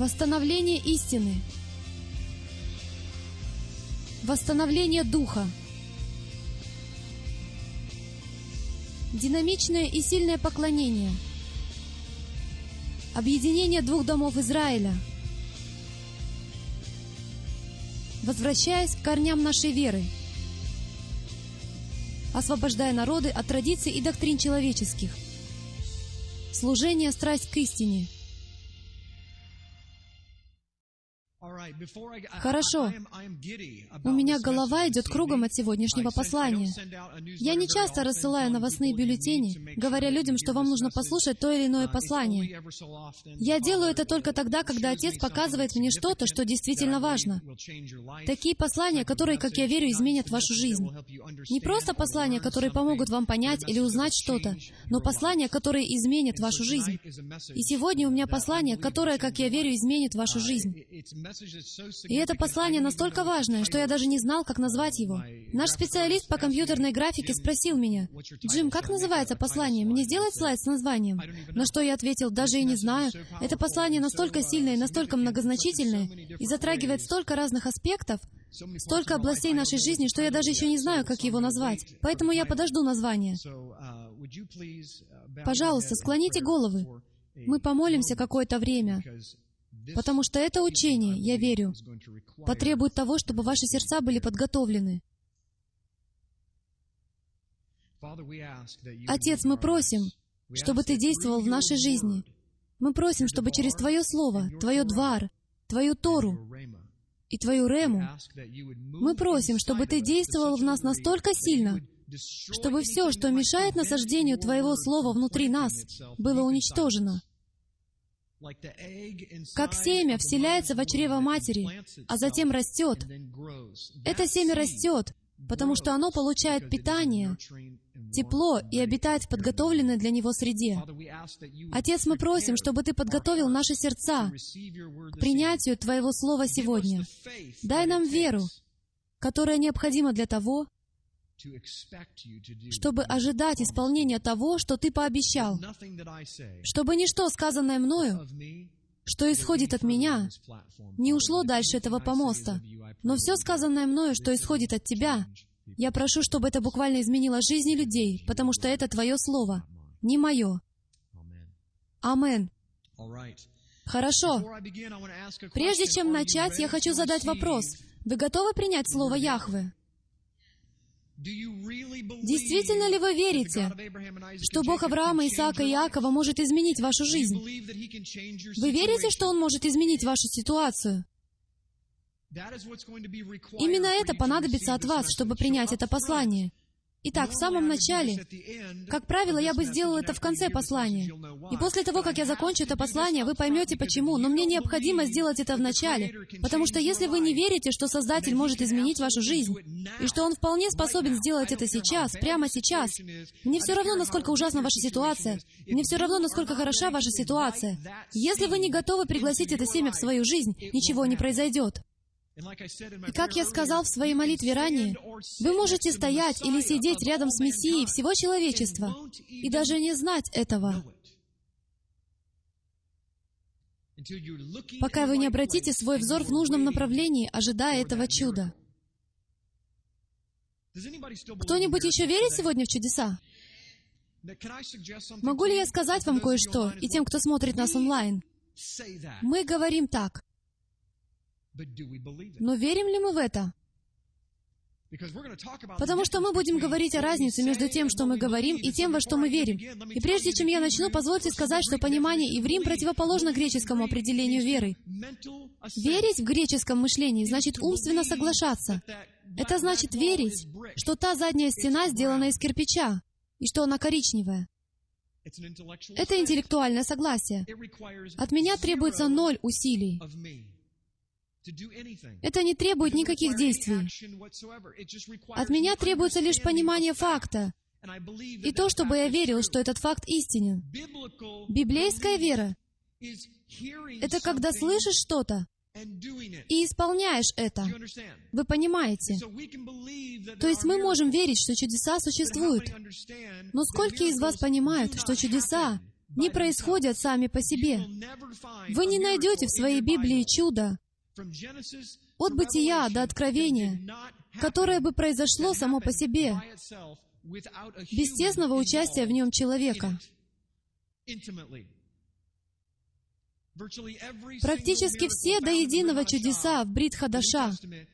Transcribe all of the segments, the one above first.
Восстановление истины. Восстановление духа. Динамичное и сильное поклонение. Объединение двух домов Израиля. Возвращаясь к корням нашей веры. Освобождая народы от традиций и доктрин человеческих. Служение, страсть к истине – Хорошо. У меня голова идет кругом от сегодняшнего послания. Я не часто рассылаю новостные бюллетени, говоря людям, что вам нужно послушать то или иное послание. Я делаю это только тогда, когда Отец показывает мне что-то, что действительно важно. Такие послания, которые, как я верю, изменят вашу жизнь. Не просто послания, которые помогут вам понять или узнать что-то, но послания, которые изменят вашу жизнь. И сегодня у меня послание, которое, как я верю, изменит вашу жизнь. И это послание настолько важное, что я даже не знал, как назвать его. Наш специалист по компьютерной графике спросил меня, «Джим, как называется послание? Мне сделать слайд с названием?» На что я ответил, «Даже и не знаю. Это послание настолько сильное и настолько многозначительное и затрагивает столько разных аспектов, столько областей нашей жизни, что я даже еще не знаю, как его назвать. Поэтому я подожду название. Пожалуйста, склоните головы. Мы помолимся какое-то время, Потому что это учение, я верю, потребует того, чтобы ваши сердца были подготовлены. Отец, мы просим, чтобы Ты действовал в нашей жизни. Мы просим, чтобы через Твое Слово, Твое Двар, Твою Тору и Твою Рему, мы просим, чтобы Ты действовал в нас настолько сильно, чтобы все, что мешает насаждению Твоего Слова внутри нас, было уничтожено. Как семя вселяется в чрево матери, а затем растет. Это семя растет, потому что оно получает питание, тепло и обитает в подготовленной для него среде. Отец, мы просим, чтобы Ты подготовил наши сердца к принятию Твоего Слова сегодня. Дай нам веру, которая необходима для того, чтобы ожидать исполнения того, что Ты пообещал, чтобы ничто, сказанное мною, что исходит от меня, не ушло дальше этого помоста, но все сказанное мною, что исходит от Тебя, я прошу, чтобы это буквально изменило жизни людей, потому что это Твое Слово, не мое. Амен. Хорошо. Прежде чем начать, я хочу задать вопрос. Вы готовы принять Слово Яхве? Действительно ли вы верите, что Бог Авраама, Исаака и Иакова может изменить вашу жизнь? Вы верите, что Он может изменить вашу ситуацию? Именно это понадобится от вас, чтобы принять это послание. Итак, в самом начале, как правило, я бы сделал это в конце послания. И после того, как я закончу это послание, вы поймете почему. Но мне необходимо сделать это в начале. Потому что если вы не верите, что Создатель может изменить вашу жизнь, и что Он вполне способен сделать это сейчас, прямо сейчас, мне все равно, насколько ужасна ваша ситуация, мне все равно, насколько хороша ваша ситуация. Если вы не готовы пригласить это семя в свою жизнь, ничего не произойдет. И как я сказал в своей молитве ранее, вы можете стоять или сидеть рядом с Мессией всего человечества и даже не знать этого, пока вы не обратите свой взор в нужном направлении, ожидая этого чуда. Кто-нибудь еще верит сегодня в чудеса? Могу ли я сказать вам кое-что и тем, кто смотрит нас онлайн? Мы говорим так. Но верим ли мы в это? Потому что мы будем говорить о разнице между тем, что мы говорим, и тем, во что мы верим. И прежде чем я начну, позвольте сказать, что понимание иврим противоположно греческому определению веры. Верить в греческом мышлении значит умственно соглашаться. Это значит верить, что та задняя стена сделана из кирпича, и что она коричневая. Это интеллектуальное согласие. От меня требуется ноль усилий. Это не требует никаких действий. От меня требуется лишь понимание факта, и то, чтобы я верил, что этот факт истинен. Библейская вера — это когда слышишь что-то и исполняешь это. Вы понимаете? То есть мы можем верить, что чудеса существуют. Но сколько из вас понимают, что чудеса не происходят сами по себе. Вы не найдете в своей Библии чудо от бытия до откровения, которое бы произошло само по себе, без тесного участия в нем человека. Практически все до единого чудеса в Брит Хадаша,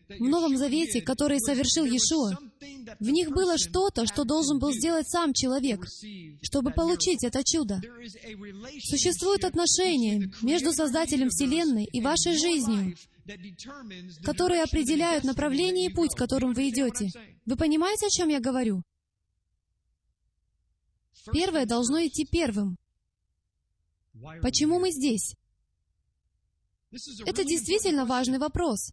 в Новом Завете, которые совершил Иешуа, в них было что-то, что должен был сделать сам человек, чтобы получить это чудо. Существует отношение между Создателем Вселенной и вашей жизнью, которые определяют направление и путь, которым вы идете. Вы понимаете, о чем я говорю? Первое должно идти первым. Почему мы здесь? Это действительно важный вопрос.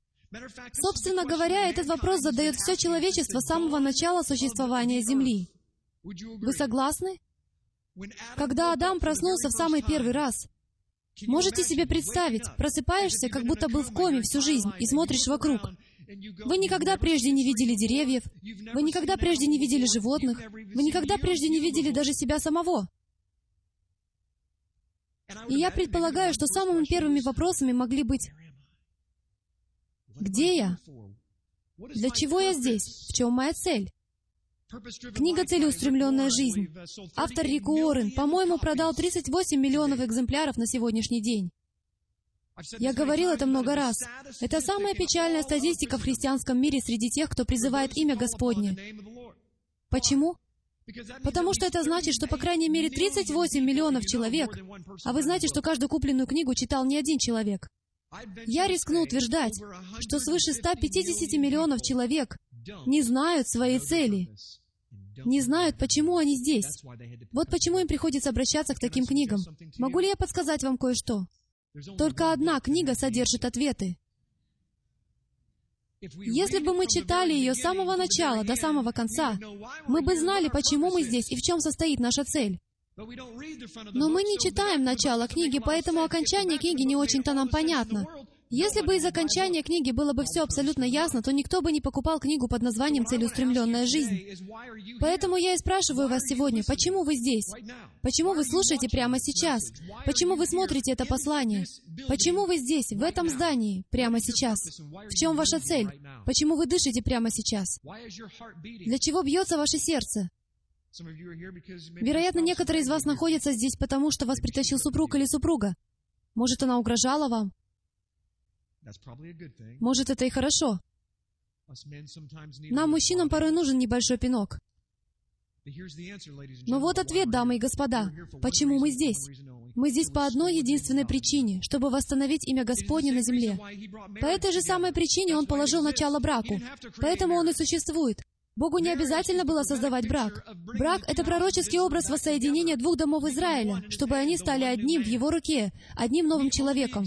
Собственно говоря, этот вопрос задает все человечество с самого начала существования Земли. Вы согласны? Когда Адам проснулся в самый первый раз, можете себе представить, просыпаешься, как будто был в коме всю жизнь, и смотришь вокруг. Вы никогда прежде не видели деревьев, вы никогда прежде не видели животных, вы никогда прежде не видели даже себя самого. И я предполагаю, что самыми первыми вопросами могли быть «Где я? Для чего я здесь? В чем моя цель?» Книга «Целеустремленная жизнь». Автор Рик Уоррен, по-моему, продал 38 миллионов экземпляров на сегодняшний день. Я говорил это много раз. Это самая печальная статистика в христианском мире среди тех, кто призывает имя Господне. Почему? Потому что это значит, что по крайней мере 38 миллионов человек, а вы знаете, что каждую купленную книгу читал не один человек. Я рискну утверждать, что свыше 150 миллионов человек не знают своей цели, не знают, почему они здесь. Вот почему им приходится обращаться к таким книгам. Могу ли я подсказать вам кое-что? Только одна книга содержит ответы. Если бы мы читали ее с самого начала до самого конца, мы бы знали, почему мы здесь и в чем состоит наша цель. Но мы не читаем начало книги, поэтому окончание книги не очень-то нам понятно. Если бы из окончания книги было бы все абсолютно ясно, то никто бы не покупал книгу под названием «Целеустремленная жизнь». Поэтому я и спрашиваю вас сегодня, почему вы здесь? Почему вы слушаете прямо сейчас? Почему вы смотрите это послание? Почему вы здесь, в этом здании, прямо сейчас? В чем ваша цель? Почему вы дышите прямо сейчас? Для чего бьется ваше сердце? Вероятно, некоторые из вас находятся здесь потому, что вас притащил супруг или супруга. Может, она угрожала вам? Может, это и хорошо. Нам, мужчинам, порой нужен небольшой пинок. Но вот ответ, дамы и господа. Почему мы здесь? Мы здесь по одной единственной причине, чтобы восстановить имя Господне на земле. По этой же самой причине Он положил начало браку. Поэтому Он и существует. Богу не обязательно было создавать брак. Брак — это пророческий образ воссоединения двух домов Израиля, чтобы они стали одним в Его руке, одним новым человеком.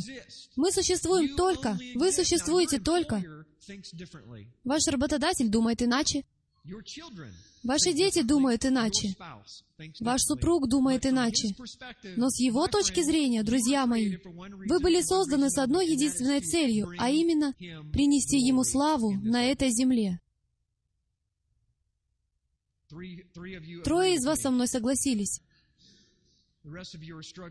Мы существуем только, вы существуете только. Ваш работодатель думает иначе. Ваши дети думают иначе. Ваш супруг думает иначе. Но с его точки зрения, друзья мои, вы были созданы с одной единственной целью, а именно принести ему славу на этой земле. Трое из вас со мной согласились.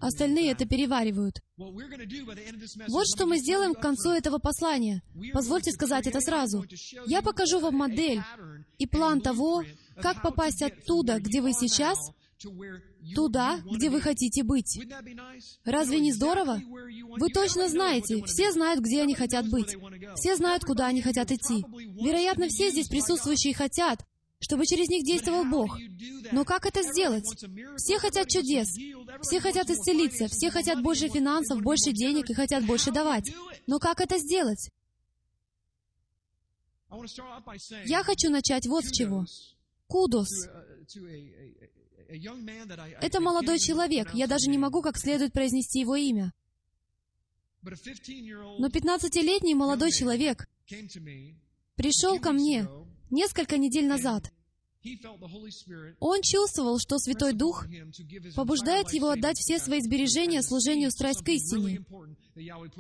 Остальные это переваривают. Вот что мы сделаем к концу этого послания. Позвольте сказать это сразу. Я покажу вам модель и план того, как попасть оттуда, где вы сейчас, туда, где вы хотите быть. Разве не здорово? Вы точно знаете, все знают, где они хотят быть. Все знают, куда они хотят идти. Вероятно, все здесь присутствующие хотят, чтобы через них действовал Бог. Но как это сделать? Все хотят чудес, все хотят исцелиться, все хотят больше финансов, больше денег и хотят больше давать. Но как это сделать? Я хочу начать вот с чего. Кудос. Это молодой человек, я даже не могу как следует произнести его имя. Но 15-летний молодой человек пришел ко мне несколько недель назад Он чувствовал, что Святой Дух побуждает его отдать все свои сбережения служению страсть к истине,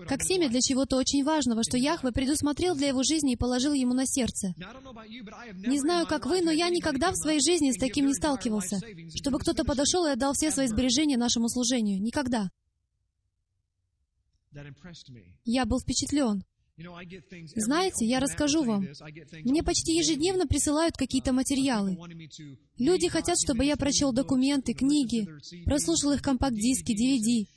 как семя для чего-то очень важного, что Яхве предусмотрел для его жизни и положил ему на сердце. Не знаю, как вы, но я никогда в своей жизни с таким не сталкивался, чтобы кто-то подошел и отдал все свои сбережения нашему служению. Никогда. Я был впечатлен. Знаете, я расскажу вам. Мне почти ежедневно присылают какие-то материалы. Люди хотят, чтобы я прочел документы, книги, прослушал их компакт-диски, DVD.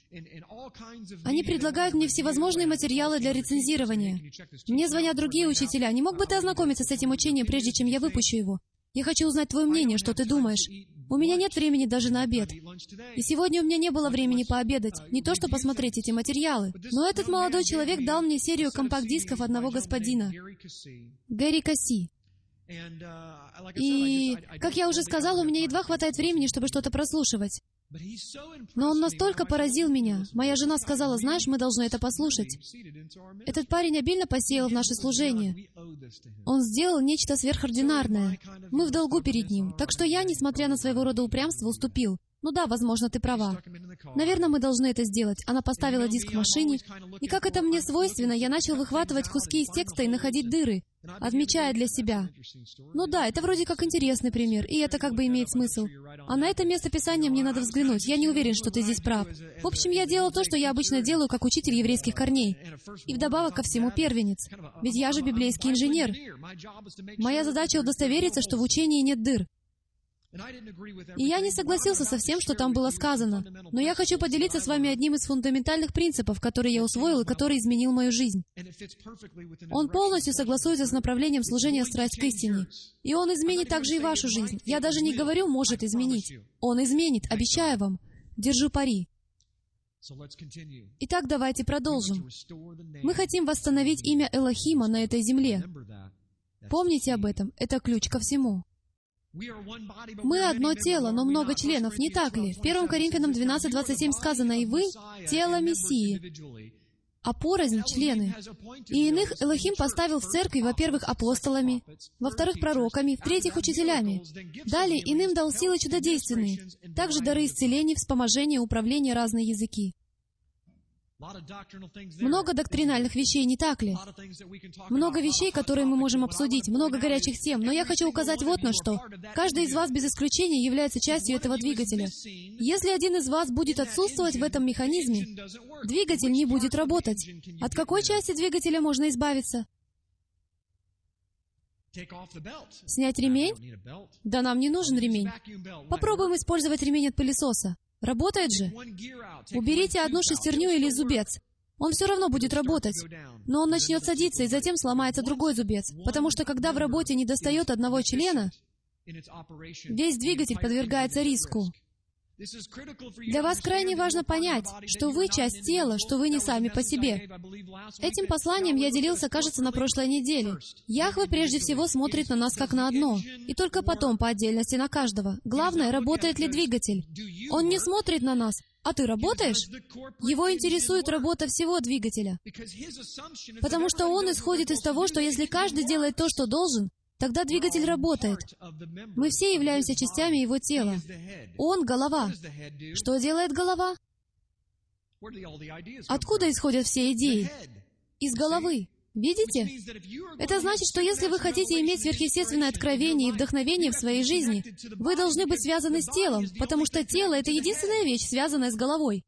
Они предлагают мне всевозможные материалы для рецензирования. Мне звонят другие учителя. Не мог бы ты ознакомиться с этим учением, прежде чем я выпущу его? Я хочу узнать твое мнение, что ты думаешь. У меня нет времени даже на обед. И сегодня у меня не было времени пообедать, не то что посмотреть эти материалы. Но этот молодой человек дал мне серию компакт-дисков одного господина, Гэри Касси. И, как я уже сказал, у меня едва хватает времени, чтобы что-то прослушивать. Но он настолько поразил меня. Моя жена сказала, знаешь, мы должны это послушать. Этот парень обильно посеял в наше служение. Он сделал нечто сверхординарное. Мы в долгу перед ним. Так что я, несмотря на своего рода упрямство, уступил. Ну да, возможно, ты права. Наверное, мы должны это сделать. Она поставила диск в машине, и как это мне свойственно, я начал выхватывать куски из текста и находить дыры, отмечая для себя. Ну да, это вроде как интересный пример, и это как бы имеет смысл. А на это место Писания мне надо взглянуть. Я не уверен, что ты здесь прав. В общем, я делал то, что я обычно делаю, как учитель еврейских корней. И вдобавок ко всему первенец. Ведь я же библейский инженер. Моя задача удостовериться, что в учении нет дыр. И я не согласился со всем, что там было сказано, но я хочу поделиться с вами одним из фундаментальных принципов, который я усвоил и который изменил мою жизнь. Он полностью согласуется с направлением служения страсть к истине. И он изменит также и вашу жизнь. Я даже не говорю «может изменить». Он изменит, обещаю вам. Держу пари. Итак, давайте продолжим. Мы хотим восстановить имя Элохима на этой земле. Помните об этом, это ключ ко всему. Мы одно тело, но много членов, не так ли? В 1 Коринфянам 12.27 сказано, «И вы — тело Мессии, а порознь — члены». И иных Элохим поставил в церкви, во-первых, апостолами, во-вторых, пророками, в-третьих, учителями. Далее иным дал силы чудодейственные, также дары исцеления, вспоможения, управления, разные языки. Много доктринальных вещей, не так ли? Много вещей, которые мы можем обсудить, много горячих тем, но я хочу указать вот на что. Каждый из вас без исключения является частью этого двигателя. Если один из вас будет отсутствовать в этом механизме, двигатель не будет работать. От какой части двигателя можно избавиться? Снять ремень? Да нам не нужен ремень. Попробуем использовать ремень от пылесоса. Работает же? Уберите одну шестерню или зубец. Он все равно будет работать. Но он начнет садиться, и затем сломается другой зубец. Потому что когда в работе не достает одного члена, весь двигатель подвергается риску. Для вас крайне важно понять, что вы часть тела, что вы не сами по себе. Этим посланием я делился, кажется, на прошлой неделе. Яхве прежде всего смотрит на нас как на одно, и только потом по отдельности на каждого. Главное, работает ли двигатель. Он не смотрит на нас, а ты работаешь? Его интересует работа всего двигателя. Потому что он исходит из того, что если каждый делает то, что должен, Тогда двигатель работает. Мы все являемся частями его тела. Он — голова. Что делает голова? Откуда исходят все идеи? Из головы. Видите? Это значит, что если вы хотите иметь сверхъестественное откровение и вдохновение в своей жизни, вы должны быть связаны с телом, потому что тело — это единственная вещь, связанная с головой.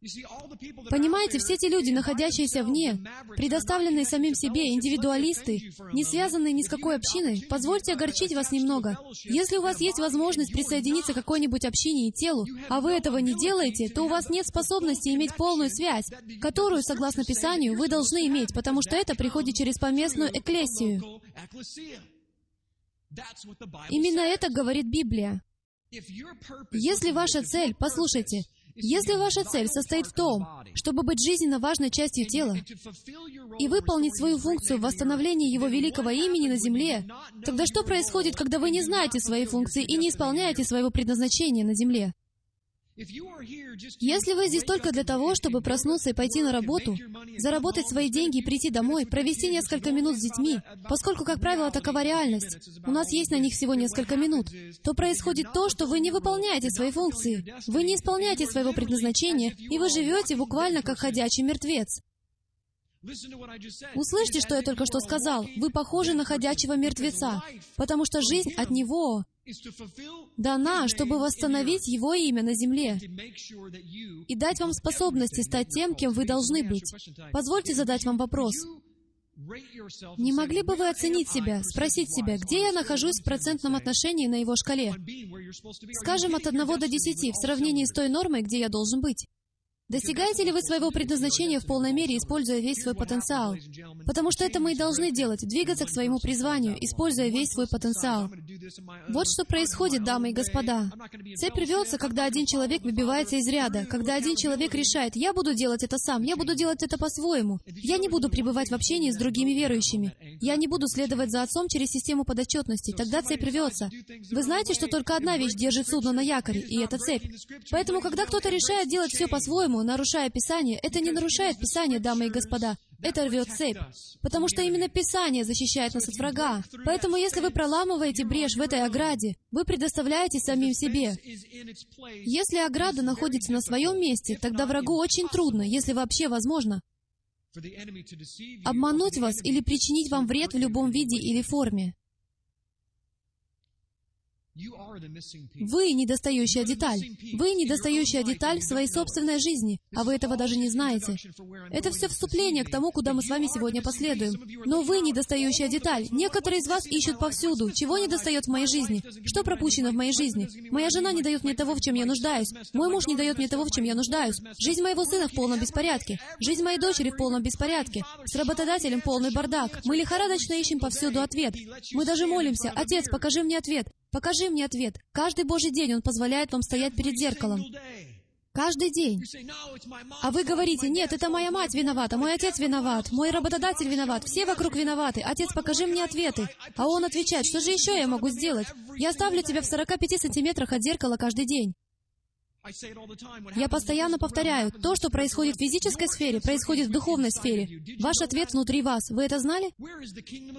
Понимаете, все те люди, находящиеся вне, предоставленные самим себе, индивидуалисты, не связанные ни с какой общиной, позвольте огорчить вас немного. Если у вас есть возможность присоединиться к какой-нибудь общине и телу, а вы этого не делаете, то у вас нет способности иметь полную связь, которую, согласно Писанию, вы должны иметь, потому что это приходит через поместную экклесию. Именно это говорит Библия. Если ваша цель, послушайте, если ваша цель состоит в том, чтобы быть жизненно важной частью тела и выполнить свою функцию в восстановлении Его великого имени на земле, тогда что происходит, когда вы не знаете своей функции и не исполняете своего предназначения на земле? Если вы здесь только для того, чтобы проснуться и пойти на работу, заработать свои деньги и прийти домой, провести несколько минут с детьми, поскольку, как правило, такова реальность, у нас есть на них всего несколько минут, то происходит то, что вы не выполняете свои функции, вы не исполняете своего предназначения, и вы живете буквально как ходячий мертвец. Услышьте, что я только что сказал. Вы похожи на ходячего мертвеца, потому что жизнь от Него дана, чтобы восстановить Его имя на земле и дать вам способности стать тем, кем вы должны быть. Позвольте задать вам вопрос. Не могли бы вы оценить себя, спросить себя, где я нахожусь в процентном отношении на его шкале? Скажем, от 1 до 10 в сравнении с той нормой, где я должен быть. Достигаете ли вы своего предназначения в полной мере, используя весь свой потенциал? Потому что это мы и должны делать, двигаться к своему призванию, используя весь свой потенциал. Вот что происходит, дамы и господа. Цепь рвется, когда один человек выбивается из ряда, когда один человек решает, я буду делать это сам, я буду делать это по-своему, я не буду пребывать в общении с другими верующими, я не буду следовать за отцом через систему подотчетности, тогда цепь рвется. Вы знаете, что только одна вещь держит судно на якоре, и это цепь. Поэтому, когда кто-то решает делать все по-своему, Поэтому, нарушая Писание, это не нарушает Писание, дамы и господа. Это рвет цепь. Потому что именно Писание защищает нас от врага. Поэтому, если вы проламываете брешь в этой ограде, вы предоставляете самим себе. Если ограда находится на своем месте, тогда врагу очень трудно, если вообще возможно, обмануть вас или причинить вам вред в любом виде или форме. Вы недостающая деталь. Вы недостающая деталь в своей собственной жизни, а вы этого даже не знаете. Это все вступление к тому, куда мы с вами сегодня последуем. Но вы недостающая деталь. Некоторые из вас ищут повсюду. Чего не достает в моей жизни? Что пропущено в моей жизни? Моя жена не дает мне того, в чем я нуждаюсь. Мой муж не дает мне того, в чем я нуждаюсь. Жизнь моего сына в полном беспорядке. Жизнь моей дочери в полном беспорядке. С работодателем полный бардак. Мы лихорадочно ищем повсюду ответ. Мы даже молимся. Отец, покажи мне ответ. Покажи мне ответ. Каждый Божий день Он позволяет вам стоять перед зеркалом. Каждый день. А вы говорите, нет, это моя мать виновата, мой отец виноват, мой работодатель виноват, все вокруг виноваты. Отец, покажи мне ответы. А он отвечает, что же еще я могу сделать? Я ставлю тебя в 45 сантиметрах от зеркала каждый день. Я постоянно повторяю, то, что происходит в физической сфере, происходит в духовной сфере. Ваш ответ внутри вас. Вы это знали?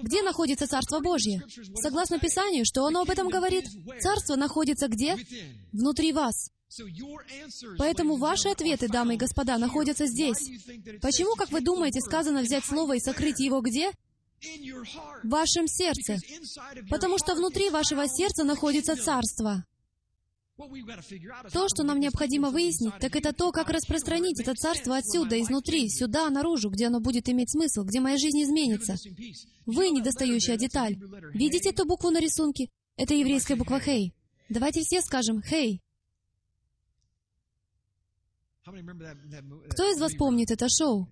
Где находится Царство Божье? Согласно Писанию, что оно об этом говорит? Царство находится где? Внутри вас. Поэтому ваши ответы, дамы и господа, находятся здесь. Почему, как вы думаете, сказано взять слово и сокрыть его где? В вашем сердце. Потому что внутри вашего сердца находится Царство. То, что нам необходимо выяснить, так это то, как распространить это царство отсюда, изнутри, сюда, наружу, где оно будет иметь смысл, где моя жизнь изменится. Вы — недостающая деталь. Видите эту букву на рисунке? Это еврейская буква «Хей». Давайте все скажем «Хей». Кто из вас помнит это шоу?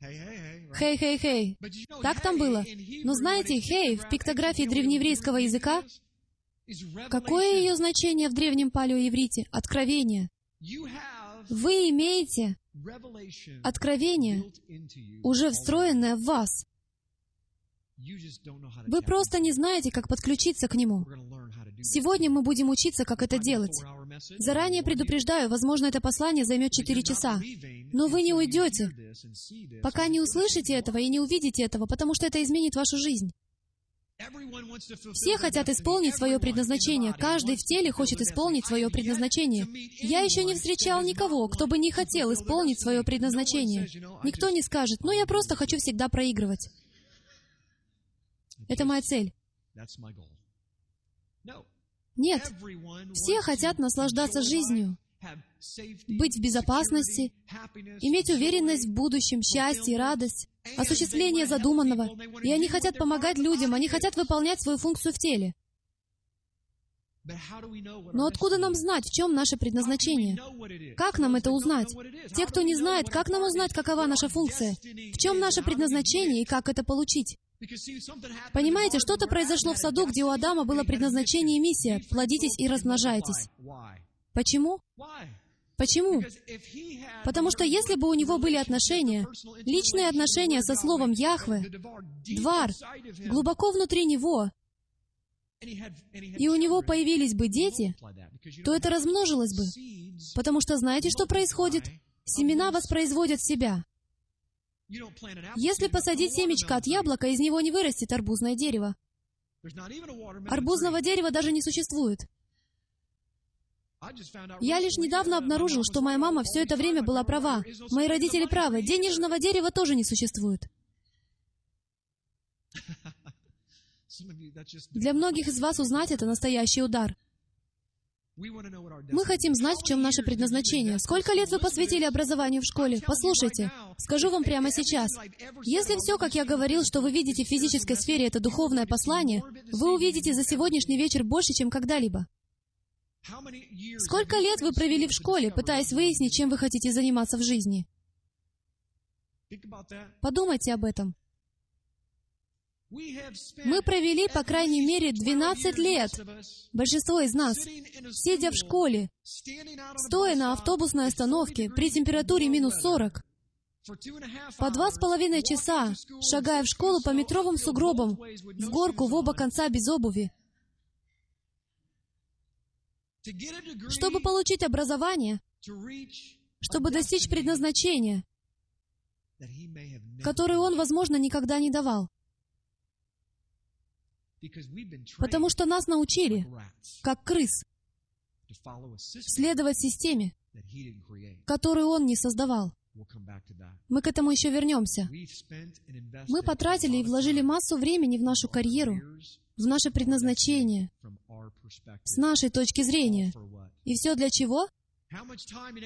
Хей-хей-хей. Так там было. Но знаете, хей в пиктографии древнееврейского языка Какое ее значение в древнем палеоеврите? Откровение. Вы имеете откровение, уже встроенное в вас. Вы просто не знаете, как подключиться к нему. Сегодня мы будем учиться, как это делать. Заранее предупреждаю, возможно, это послание займет 4 часа. Но вы не уйдете, пока не услышите этого и не увидите этого, потому что это изменит вашу жизнь. Все хотят исполнить свое предназначение. Каждый в теле хочет исполнить свое предназначение. Я еще не встречал никого, кто бы не хотел исполнить свое предназначение. Никто не скажет, ну я просто хочу всегда проигрывать. Это моя цель. Нет. Все хотят наслаждаться жизнью, быть в безопасности, иметь уверенность в будущем, счастье, и радость осуществление задуманного, и они хотят помогать людям, они хотят выполнять свою функцию в теле. Но откуда нам знать, в чем наше предназначение? Как нам это узнать? Те, кто не знает, как нам узнать, какова наша функция? В чем наше предназначение и как это получить? Понимаете, что-то произошло в саду, где у Адама было предназначение и миссия. Плодитесь и размножайтесь. Почему? Почему? Потому что если бы у него были отношения, личные отношения со словом Яхве, Двар, глубоко внутри него, и у него появились бы дети, то это размножилось бы. Потому что знаете, что происходит? Семена воспроизводят себя. Если посадить семечко от яблока, из него не вырастет арбузное дерево. Арбузного дерева даже не существует. Я лишь недавно обнаружил, что моя мама все это время была права. Мои родители правы. Денежного дерева тоже не существует. Для многих из вас узнать это настоящий удар. Мы хотим знать, в чем наше предназначение. Сколько лет вы посвятили образованию в школе? Послушайте, скажу вам прямо сейчас. Если все, как я говорил, что вы видите в физической сфере, это духовное послание, вы увидите за сегодняшний вечер больше, чем когда-либо. Сколько лет вы провели в школе, пытаясь выяснить, чем вы хотите заниматься в жизни? Подумайте об этом. Мы провели, по крайней мере, 12 лет, большинство из нас, сидя в школе, стоя на автобусной остановке при температуре минус 40, по два с половиной часа, шагая в школу по метровым сугробам, в горку в оба конца без обуви. Чтобы получить образование, чтобы достичь предназначения, которое он, возможно, никогда не давал. Потому что нас научили, как крыс, следовать системе, которую Он не создавал. Мы к этому еще вернемся. Мы потратили и вложили массу времени в нашу карьеру, в наше предназначение, с нашей точки зрения. И все для чего?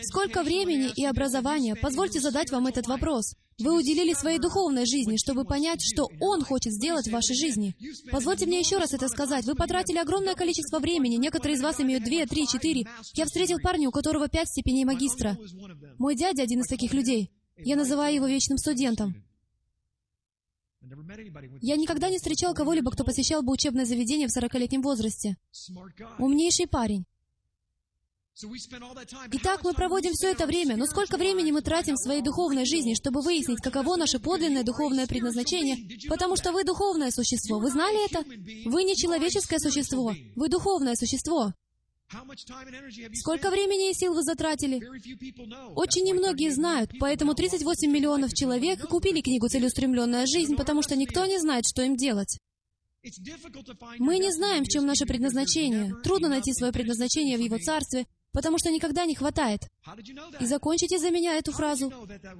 Сколько времени и образования, позвольте задать вам этот вопрос, вы уделили своей духовной жизни, чтобы понять, что Он хочет сделать в вашей жизни. Позвольте мне еще раз это сказать. Вы потратили огромное количество времени, некоторые из вас имеют две, три, четыре. Я встретил парня, у которого пять степеней магистра. Мой дядя один из таких людей. Я называю его вечным студентом. Я никогда не встречал кого-либо, кто посещал бы учебное заведение в 40-летнем возрасте. Умнейший парень. Итак, мы проводим все это время, но сколько времени мы тратим в своей духовной жизни, чтобы выяснить, каково наше подлинное духовное предназначение? Потому что вы духовное существо. Вы знали это? Вы не человеческое существо. Вы духовное существо. Сколько времени и сил вы затратили? Очень немногие знают, поэтому 38 миллионов человек купили книгу «Целеустремленная жизнь», потому что никто не знает, что им делать. Мы не знаем, в чем наше предназначение. Трудно найти свое предназначение в Его Царстве, потому что никогда не хватает. И закончите за меня эту фразу.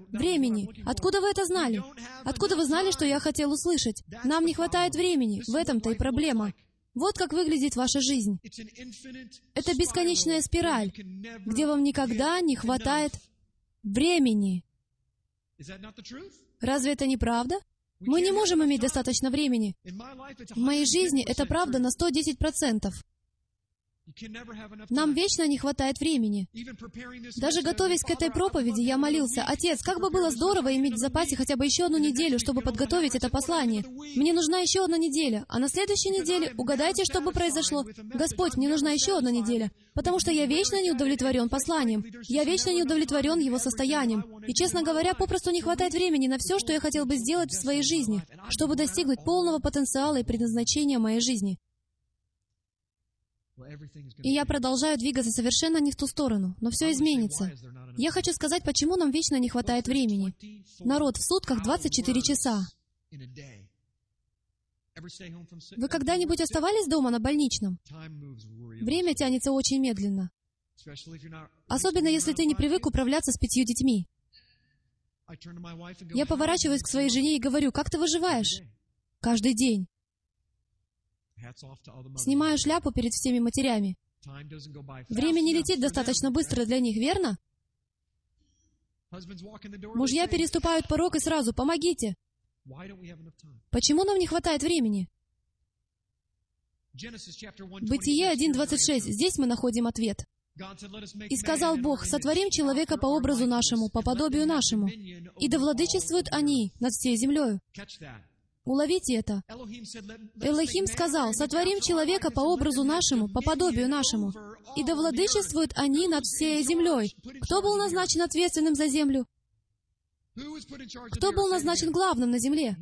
Времени. Откуда вы это знали? Откуда вы знали, что я хотел услышать? Нам не хватает времени. В этом-то и проблема. Вот как выглядит ваша жизнь. Это бесконечная спираль, где вам никогда не хватает времени. Разве это не правда? Мы не можем иметь достаточно времени. В моей жизни это правда на 110%. Нам вечно не хватает времени. Даже готовясь к этой проповеди, я молился, «Отец, как бы было здорово иметь в запасе хотя бы еще одну неделю, чтобы подготовить это послание. Мне нужна еще одна неделя, а на следующей неделе угадайте, что бы произошло. Господь, мне нужна еще одна неделя, потому что я вечно не удовлетворен посланием. Я вечно не удовлетворен его состоянием. И, честно говоря, попросту не хватает времени на все, что я хотел бы сделать в своей жизни, чтобы достигнуть полного потенциала и предназначения моей жизни. И я продолжаю двигаться совершенно не в ту сторону, но все изменится. Я хочу сказать, почему нам вечно не хватает времени. Народ, в сутках 24 часа. Вы когда-нибудь оставались дома на больничном? Время тянется очень медленно. Особенно, если ты не привык управляться с пятью детьми. Я поворачиваюсь к своей жене и говорю, как ты выживаешь? Каждый день. Снимаю шляпу перед всеми матерями. Время не летит достаточно быстро для них, верно? Мужья переступают порог и сразу «помогите». Почему нам не хватает времени? Бытие 1.26. Здесь мы находим ответ. «И сказал Бог, сотворим человека по образу нашему, по подобию нашему, и да владычествуют они над всей землею». Уловите это. Элохим сказал, «Сотворим человека по образу нашему, по подобию нашему, и да владычествуют они над всей землей». Кто был назначен ответственным за землю? Кто был назначен главным на земле?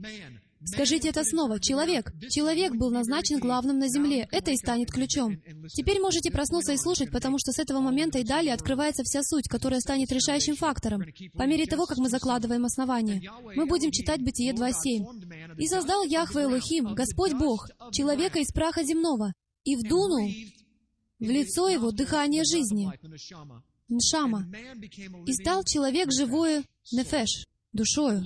Скажите это снова. Человек. Человек был назначен главным на земле. Это и станет ключом. Теперь можете проснуться и слушать, потому что с этого момента и далее открывается вся суть, которая станет решающим фактором. По мере того, как мы закладываем основание. Мы будем читать Бытие 2.7. «И создал Яхве Элохим, Господь Бог, человека из праха земного, и вдунул в лицо его дыхание жизни». Ншама. «И стал человек живое нефеш» душою.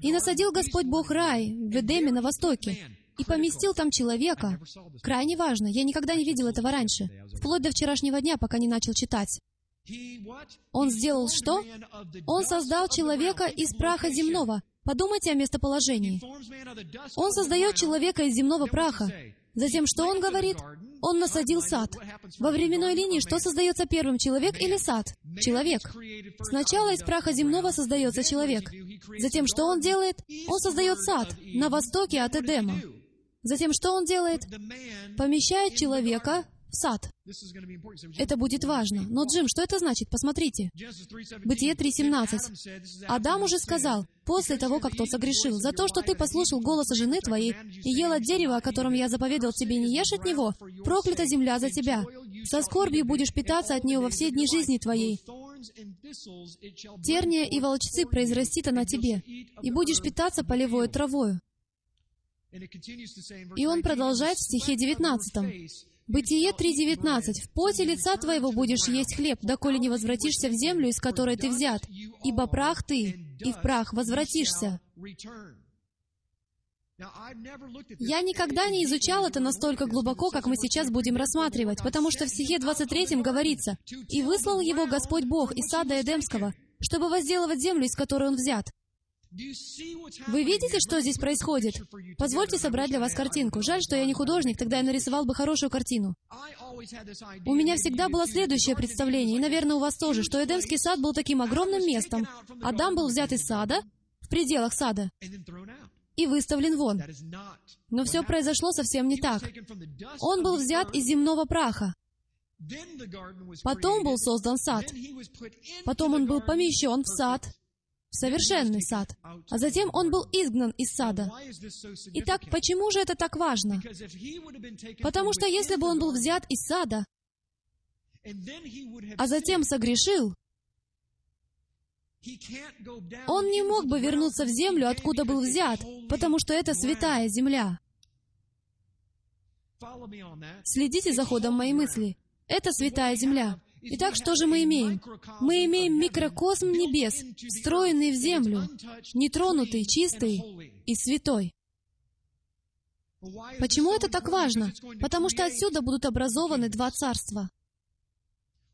И насадил Господь Бог рай в Эдеме на востоке, и поместил там человека. Крайне важно, я никогда не видел этого раньше, вплоть до вчерашнего дня, пока не начал читать. Он сделал что? Он создал человека из праха земного. Подумайте о местоположении. Он создает человека из земного праха. Затем, что он говорит? Он насадил сад. Во временной линии что создается первым, человек или сад? Человек. Сначала из праха земного создается человек. Затем, что он делает? Он создает сад на востоке от Эдема. Затем, что он делает? Помещает человека сад. Это будет важно. Но, Джим, что это значит? Посмотрите. Бытие 3.17. Адам уже сказал, после того, как тот согрешил, «За то, что ты послушал голоса жены твоей и ел от дерева, о котором я заповедовал тебе, не ешь от него, проклята земля за тебя. Со скорбью будешь питаться от нее во все дни жизни твоей. Терния и волчцы произрастит она тебе, и будешь питаться полевой травою». И он продолжает в стихе 19. Бытие 3.19. «В поте лица твоего будешь есть хлеб, доколе не возвратишься в землю, из которой ты взят, ибо прах ты, и в прах возвратишься». Я никогда не изучал это настолько глубоко, как мы сейчас будем рассматривать, потому что в стихе 23 говорится, «И выслал его Господь Бог из сада Эдемского, чтобы возделывать землю, из которой он взят». Вы видите, что здесь происходит? Позвольте собрать для вас картинку. Жаль, что я не художник, тогда я нарисовал бы хорошую картину. У меня всегда было следующее представление, и, наверное, у вас тоже, что Эдемский сад был таким огромным местом. Адам был взят из сада, в пределах сада, и выставлен вон. Но все произошло совсем не так. Он был взят из земного праха. Потом был создан сад. Потом он был помещен в сад, совершенный сад, а затем он был изгнан из сада. Итак, почему же это так важно? Потому что если бы он был взят из сада, а затем согрешил, он не мог бы вернуться в землю, откуда был взят, потому что это святая земля. Следите за ходом моей мысли. Это святая земля. Итак, что же мы имеем? Мы имеем микрокосм небес, встроенный в землю, нетронутый, чистый и святой. Почему это так важно? Потому что отсюда будут образованы два царства.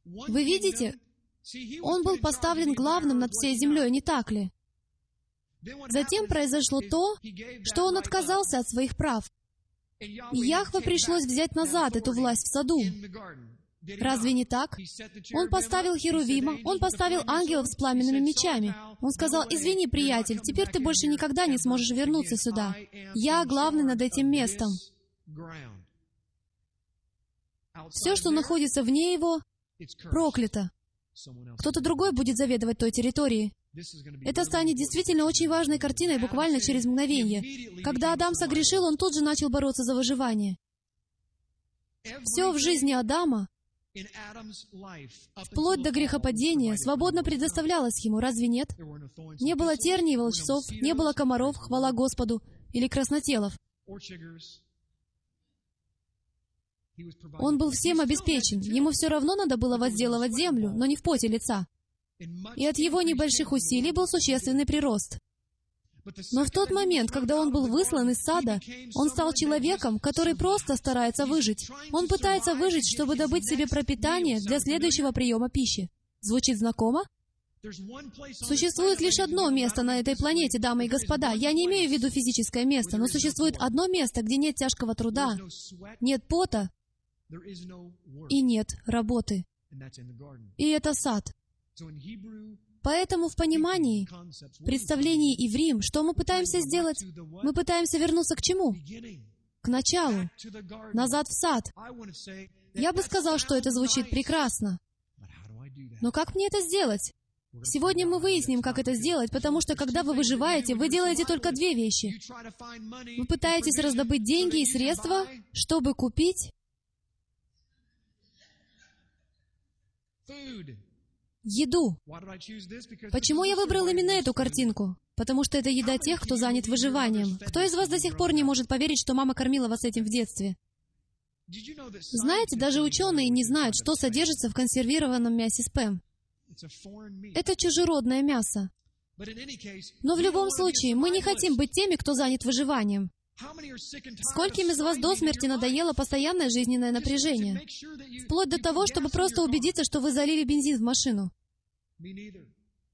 Вы видите, он был поставлен главным над всей землей, не так ли? Затем произошло то, что он отказался от своих прав. И Яхве пришлось взять назад эту власть в саду. Разве не так? Он поставил Херувима, он поставил ангелов с пламенными мечами. Он сказал, «Извини, приятель, теперь ты больше никогда не сможешь вернуться сюда. Я главный над этим местом». Все, что находится вне его, проклято. Кто-то другой будет заведовать той территорией. Это станет действительно очень важной картиной буквально через мгновение. Когда Адам согрешил, он тут же начал бороться за выживание. Все в жизни Адама Вплоть до грехопадения свободно предоставлялось ему, разве нет? Не было терний и волчцов, не было комаров, хвала Господу, или краснотелов. Он был всем обеспечен. Ему все равно надо было возделывать землю, но не в поте лица. И от его небольших усилий был существенный прирост. Но в тот момент, когда он был выслан из сада, он стал человеком, который просто старается выжить. Он пытается выжить, чтобы добыть себе пропитание для следующего приема пищи. Звучит знакомо? Существует лишь одно место на этой планете, дамы и господа. Я не имею в виду физическое место, но существует одно место, где нет тяжкого труда, нет пота и нет работы. И это сад. Поэтому в понимании, представлении Иврим, что мы пытаемся сделать? Мы пытаемся вернуться к чему? К началу, назад в сад. Я бы сказал, что это звучит прекрасно. Но как мне это сделать? Сегодня мы выясним, как это сделать, потому что когда вы выживаете, вы делаете только две вещи. Вы пытаетесь раздобыть деньги и средства, чтобы купить еду. Почему я выбрал именно эту картинку? Потому что это еда тех, кто занят выживанием. Кто из вас до сих пор не может поверить, что мама кормила вас этим в детстве? Знаете, даже ученые не знают, что содержится в консервированном мясе спэм. Это чужеродное мясо. Но в любом случае, мы не хотим быть теми, кто занят выживанием. Скольким из вас до смерти надоело постоянное жизненное напряжение? Вплоть до того, чтобы просто убедиться, что вы залили бензин в машину.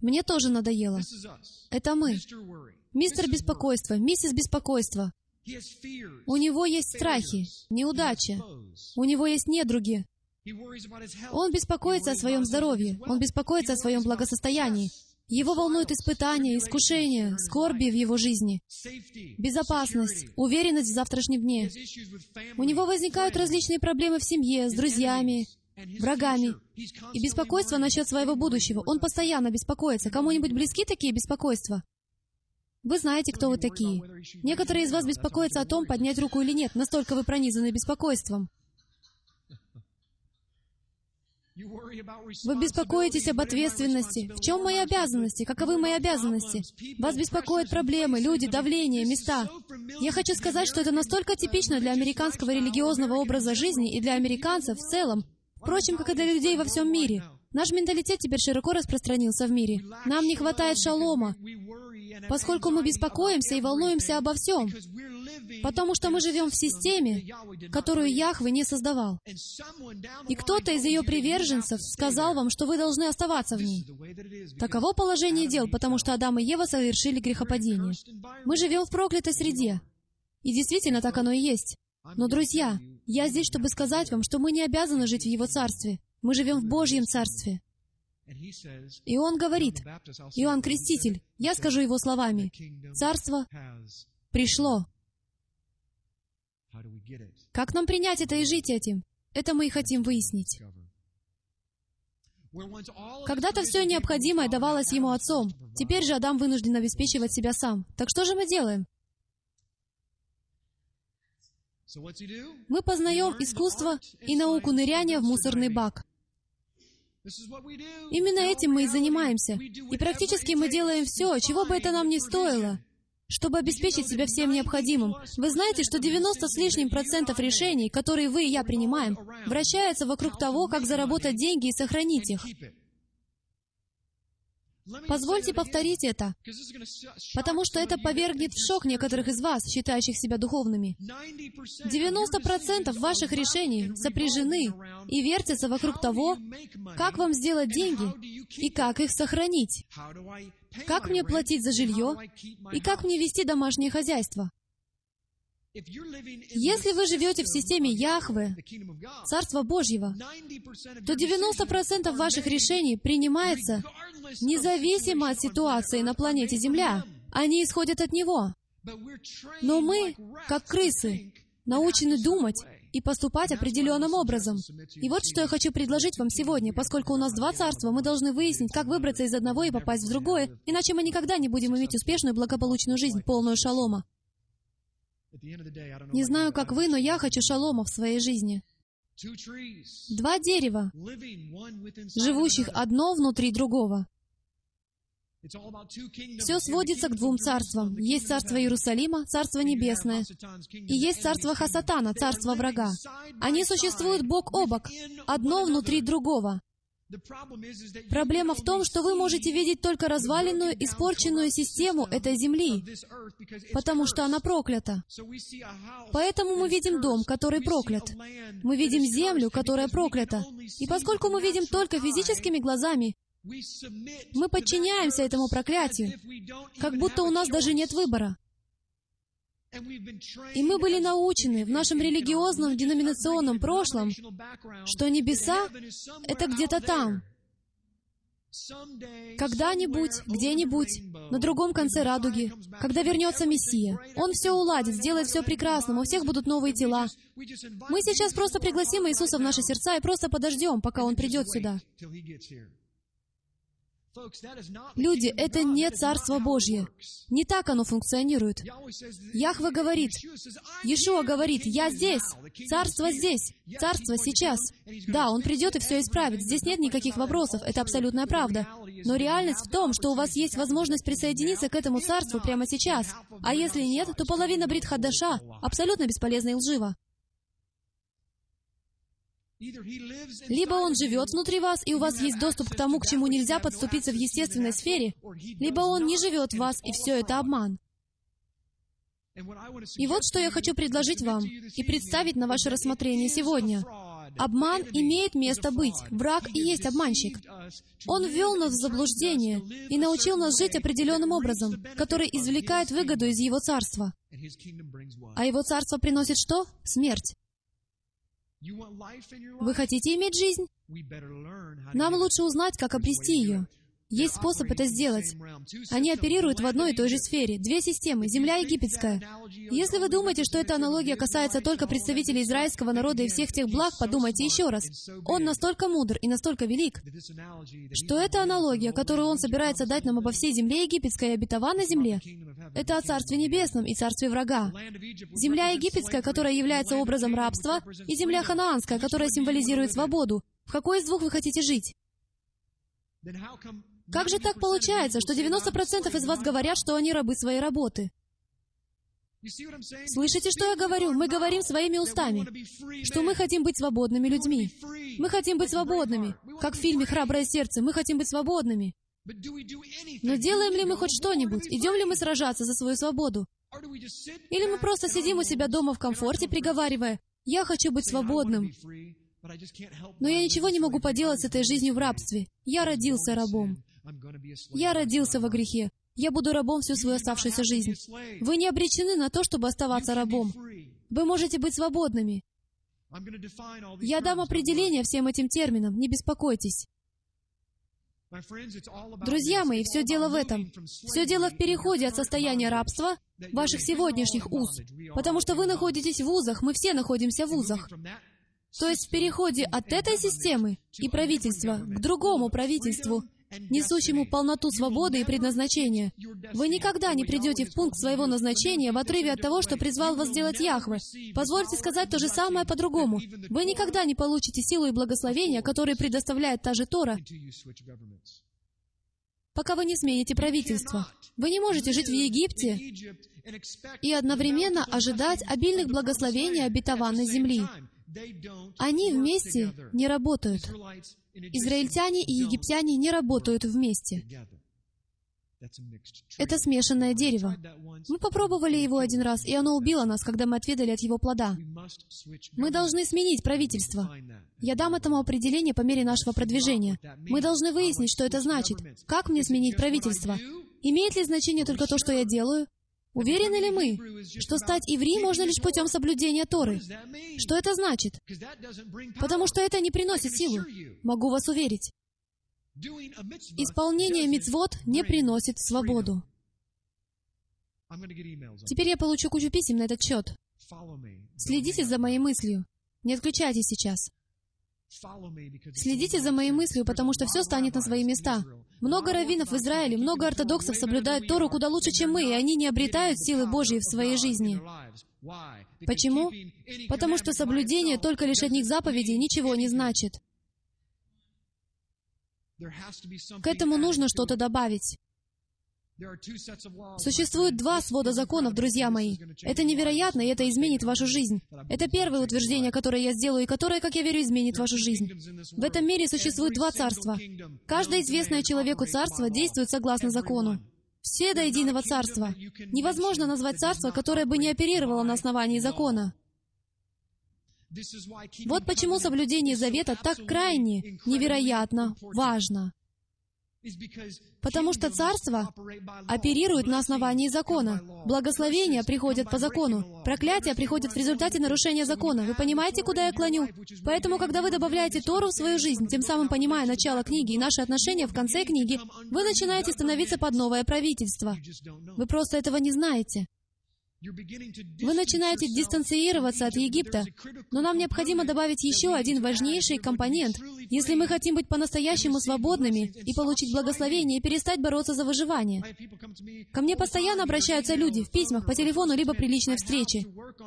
Мне тоже надоело. Это мы. Мистер Беспокойство, миссис Беспокойство. У него есть страхи, неудачи. У него есть недруги. Он беспокоится о своем здоровье. Он беспокоится о своем благосостоянии. Его волнуют испытания, искушения, скорби в его жизни, безопасность, уверенность в завтрашнем дне. У него возникают различные проблемы в семье, с друзьями, врагами и беспокойство насчет своего будущего. Он постоянно беспокоится. Кому-нибудь близки такие беспокойства? Вы знаете, кто вы такие. Некоторые из вас беспокоятся о том, поднять руку или нет, настолько вы пронизаны беспокойством. Вы беспокоитесь об ответственности. В чем мои обязанности? Каковы мои обязанности? Вас беспокоят проблемы, люди, давление, места. Я хочу сказать, что это настолько типично для американского религиозного образа жизни и для американцев в целом, впрочем, как и для людей во всем мире. Наш менталитет теперь широко распространился в мире. Нам не хватает шалома, поскольку мы беспокоимся и волнуемся обо всем, потому что мы живем в системе, которую Яхве не создавал. И кто-то из ее приверженцев сказал вам, что вы должны оставаться в ней. Таково положение дел, потому что Адам и Ева совершили грехопадение. Мы живем в проклятой среде. И действительно, так оно и есть. Но, друзья, я здесь, чтобы сказать вам, что мы не обязаны жить в Его Царстве. Мы живем в Божьем Царстве. И он говорит, Иоанн Креститель, я скажу его словами, «Царство пришло». Как нам принять это и жить этим? Это мы и хотим выяснить. Когда-то все необходимое давалось ему отцом. Теперь же Адам вынужден обеспечивать себя сам. Так что же мы делаем? Мы познаем искусство и науку ныряния в мусорный бак. Именно этим мы и занимаемся. И практически мы делаем все, чего бы это нам ни стоило, чтобы обеспечить себя всем необходимым. Вы знаете, что 90 с лишним процентов решений, которые вы и я принимаем, вращаются вокруг того, как заработать деньги и сохранить их. Позвольте повторить это, потому что это повергнет в шок некоторых из вас, считающих себя духовными. 90% ваших решений сопряжены и вертятся вокруг того, как вам сделать деньги и как их сохранить, как мне платить за жилье и как мне вести домашнее хозяйство. Если вы живете в системе Яхве, Царства Божьего, то 90% ваших решений принимается независимо от ситуации на планете Земля. Они исходят от Него. Но мы, как крысы, научены думать и поступать определенным образом. И вот что я хочу предложить вам сегодня. Поскольку у нас два царства, мы должны выяснить, как выбраться из одного и попасть в другое, иначе мы никогда не будем иметь успешную, благополучную жизнь, полную шалома. Не знаю, как вы, но я хочу шалома в своей жизни. Два дерева, живущих одно внутри другого. Все сводится к двум царствам. Есть царство Иерусалима, царство небесное, и есть царство Хасатана, царство врага. Они существуют бок о бок, одно внутри другого. Проблема в том, что вы можете видеть только разваленную, испорченную систему этой земли, потому что она проклята. Поэтому мы видим дом, который проклят. Мы видим землю, которая проклята. И поскольку мы видим только физическими глазами, мы подчиняемся этому проклятию, как будто у нас даже нет выбора. И мы были научены в нашем религиозном деноминационном прошлом, что небеса — это где-то там. Когда-нибудь, где-нибудь, на другом конце радуги, когда вернется Мессия, Он все уладит, сделает все прекрасно, у всех будут новые тела. Мы сейчас просто пригласим Иисуса в наши сердца и просто подождем, пока Он придет сюда. Люди, это не Царство Божье. Не так оно функционирует. Яхва говорит, Иешуа говорит, «Я здесь, Царство здесь, Царство сейчас». Да, Он придет и все исправит. Здесь нет никаких вопросов, это абсолютная правда. Но реальность в том, что у вас есть возможность присоединиться к этому Царству прямо сейчас. А если нет, то половина Брит Хадаша абсолютно бесполезна и лжива. Либо он живет внутри вас, и у вас есть доступ к тому, к чему нельзя подступиться в естественной сфере, либо он не живет в вас, и все это обман. И вот что я хочу предложить вам и представить на ваше рассмотрение сегодня. Обман имеет место быть. Враг и есть обманщик. Он ввел нас в заблуждение и научил нас жить определенным образом, который извлекает выгоду из его царства. А его царство приносит что? Смерть. Вы хотите иметь жизнь? Нам лучше узнать, как обрести ее. Есть способ это сделать. Они оперируют в одной и той же сфере. Две системы — земля египетская. Если вы думаете, что эта аналогия касается только представителей израильского народа и всех тех благ, подумайте еще раз. Он настолько мудр и настолько велик, что эта аналогия, которую он собирается дать нам обо всей земле египетской и обетованной земле, это о Царстве Небесном и Царстве врага. Земля египетская, которая является образом рабства, и земля ханаанская, которая символизирует свободу. В какой из двух вы хотите жить? Как же так получается, что 90% из вас говорят, что они рабы своей работы? Слышите, что я говорю? Мы говорим своими устами, что мы хотим быть свободными людьми. Мы хотим быть свободными. Как в фильме «Храброе сердце», мы хотим быть свободными. Но делаем ли мы хоть что-нибудь? Идем ли мы сражаться за свою свободу? Или мы просто сидим у себя дома в комфорте, приговаривая, «Я хочу быть свободным, но я ничего не могу поделать с этой жизнью в рабстве. Я родился рабом. Я родился во грехе. Я буду рабом всю свою оставшуюся жизнь. Вы не обречены на то, чтобы оставаться рабом. Вы можете быть свободными. Я дам определение всем этим терминам, не беспокойтесь. Друзья мои, все дело в этом. Все дело в переходе от состояния рабства, ваших сегодняшних уз. Потому что вы находитесь в узах, мы все находимся в узах. То есть в переходе от этой системы и правительства к другому правительству, несущему полноту свободы и предназначения. Вы никогда не придете в пункт своего назначения в отрыве от того, что призвал вас сделать Яхве. Позвольте сказать то же самое по-другому. Вы никогда не получите силу и благословения, которые предоставляет та же Тора, пока вы не смените правительство. Вы не можете жить в Египте и одновременно ожидать обильных благословений обетованной земли. Они вместе не работают. Израильтяне и египтяне не работают вместе. Это смешанное дерево. Мы попробовали его один раз, и оно убило нас, когда мы отведали от его плода. Мы должны сменить правительство. Я дам этому определение по мере нашего продвижения. Мы должны выяснить, что это значит. Как мне сменить правительство? Имеет ли значение только то, что я делаю? Уверены ли мы, что стать иври можно лишь путем соблюдения Торы? Что это значит? Потому что это не приносит силу. Могу вас уверить. Исполнение мицвод не приносит свободу. Теперь я получу кучу писем на этот счет. Следите за моей мыслью. Не отключайтесь сейчас. Следите за моей мыслью, потому что все станет на свои места. Много раввинов в Израиле, много ортодоксов соблюдают Тору куда лучше, чем мы, и они не обретают силы Божьей в своей жизни. Почему? Потому что соблюдение только лишь одних заповедей ничего не значит. К этому нужно что-то добавить. Существует два свода законов, друзья мои. Это невероятно, и это изменит вашу жизнь. Это первое утверждение, которое я сделаю, и которое, как я верю, изменит вашу жизнь. В этом мире существует два царства. Каждое известное человеку царство действует согласно закону. Все до единого царства. Невозможно назвать царство, которое бы не оперировало на основании закона. Вот почему соблюдение завета так крайне, невероятно важно. Потому что царство оперирует на основании закона. Благословения приходят по закону. Проклятия приходят в результате нарушения закона. Вы понимаете, куда я клоню? Поэтому, когда вы добавляете Тору в свою жизнь, тем самым понимая начало книги и наши отношения в конце книги, вы начинаете становиться под новое правительство. Вы просто этого не знаете. Вы начинаете дистанцироваться от Египта, но нам необходимо добавить еще один важнейший компонент, если мы хотим быть по-настоящему свободными и получить благословение и перестать бороться за выживание. Ко мне постоянно обращаются люди в письмах, по телефону, либо при личной встрече.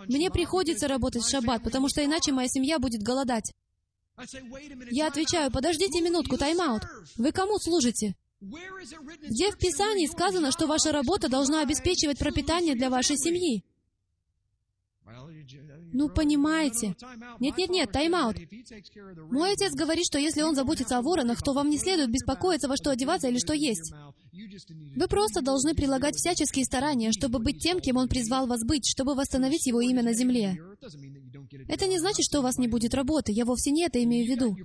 Мне приходится работать в шаббат, потому что иначе моя семья будет голодать. Я отвечаю, подождите минутку, тайм-аут. Вы кому служите? Где в Писании сказано, что ваша работа должна обеспечивать пропитание для вашей семьи? Ну, понимаете. Нет-нет-нет, тайм-аут. Мой отец говорит, что если он заботится о воронах, то вам не следует беспокоиться, во что одеваться или что есть. Вы просто должны прилагать всяческие старания, чтобы быть тем, кем он призвал вас быть, чтобы восстановить его имя на земле. Это не значит, что у вас не будет работы, я вовсе не это имею в виду.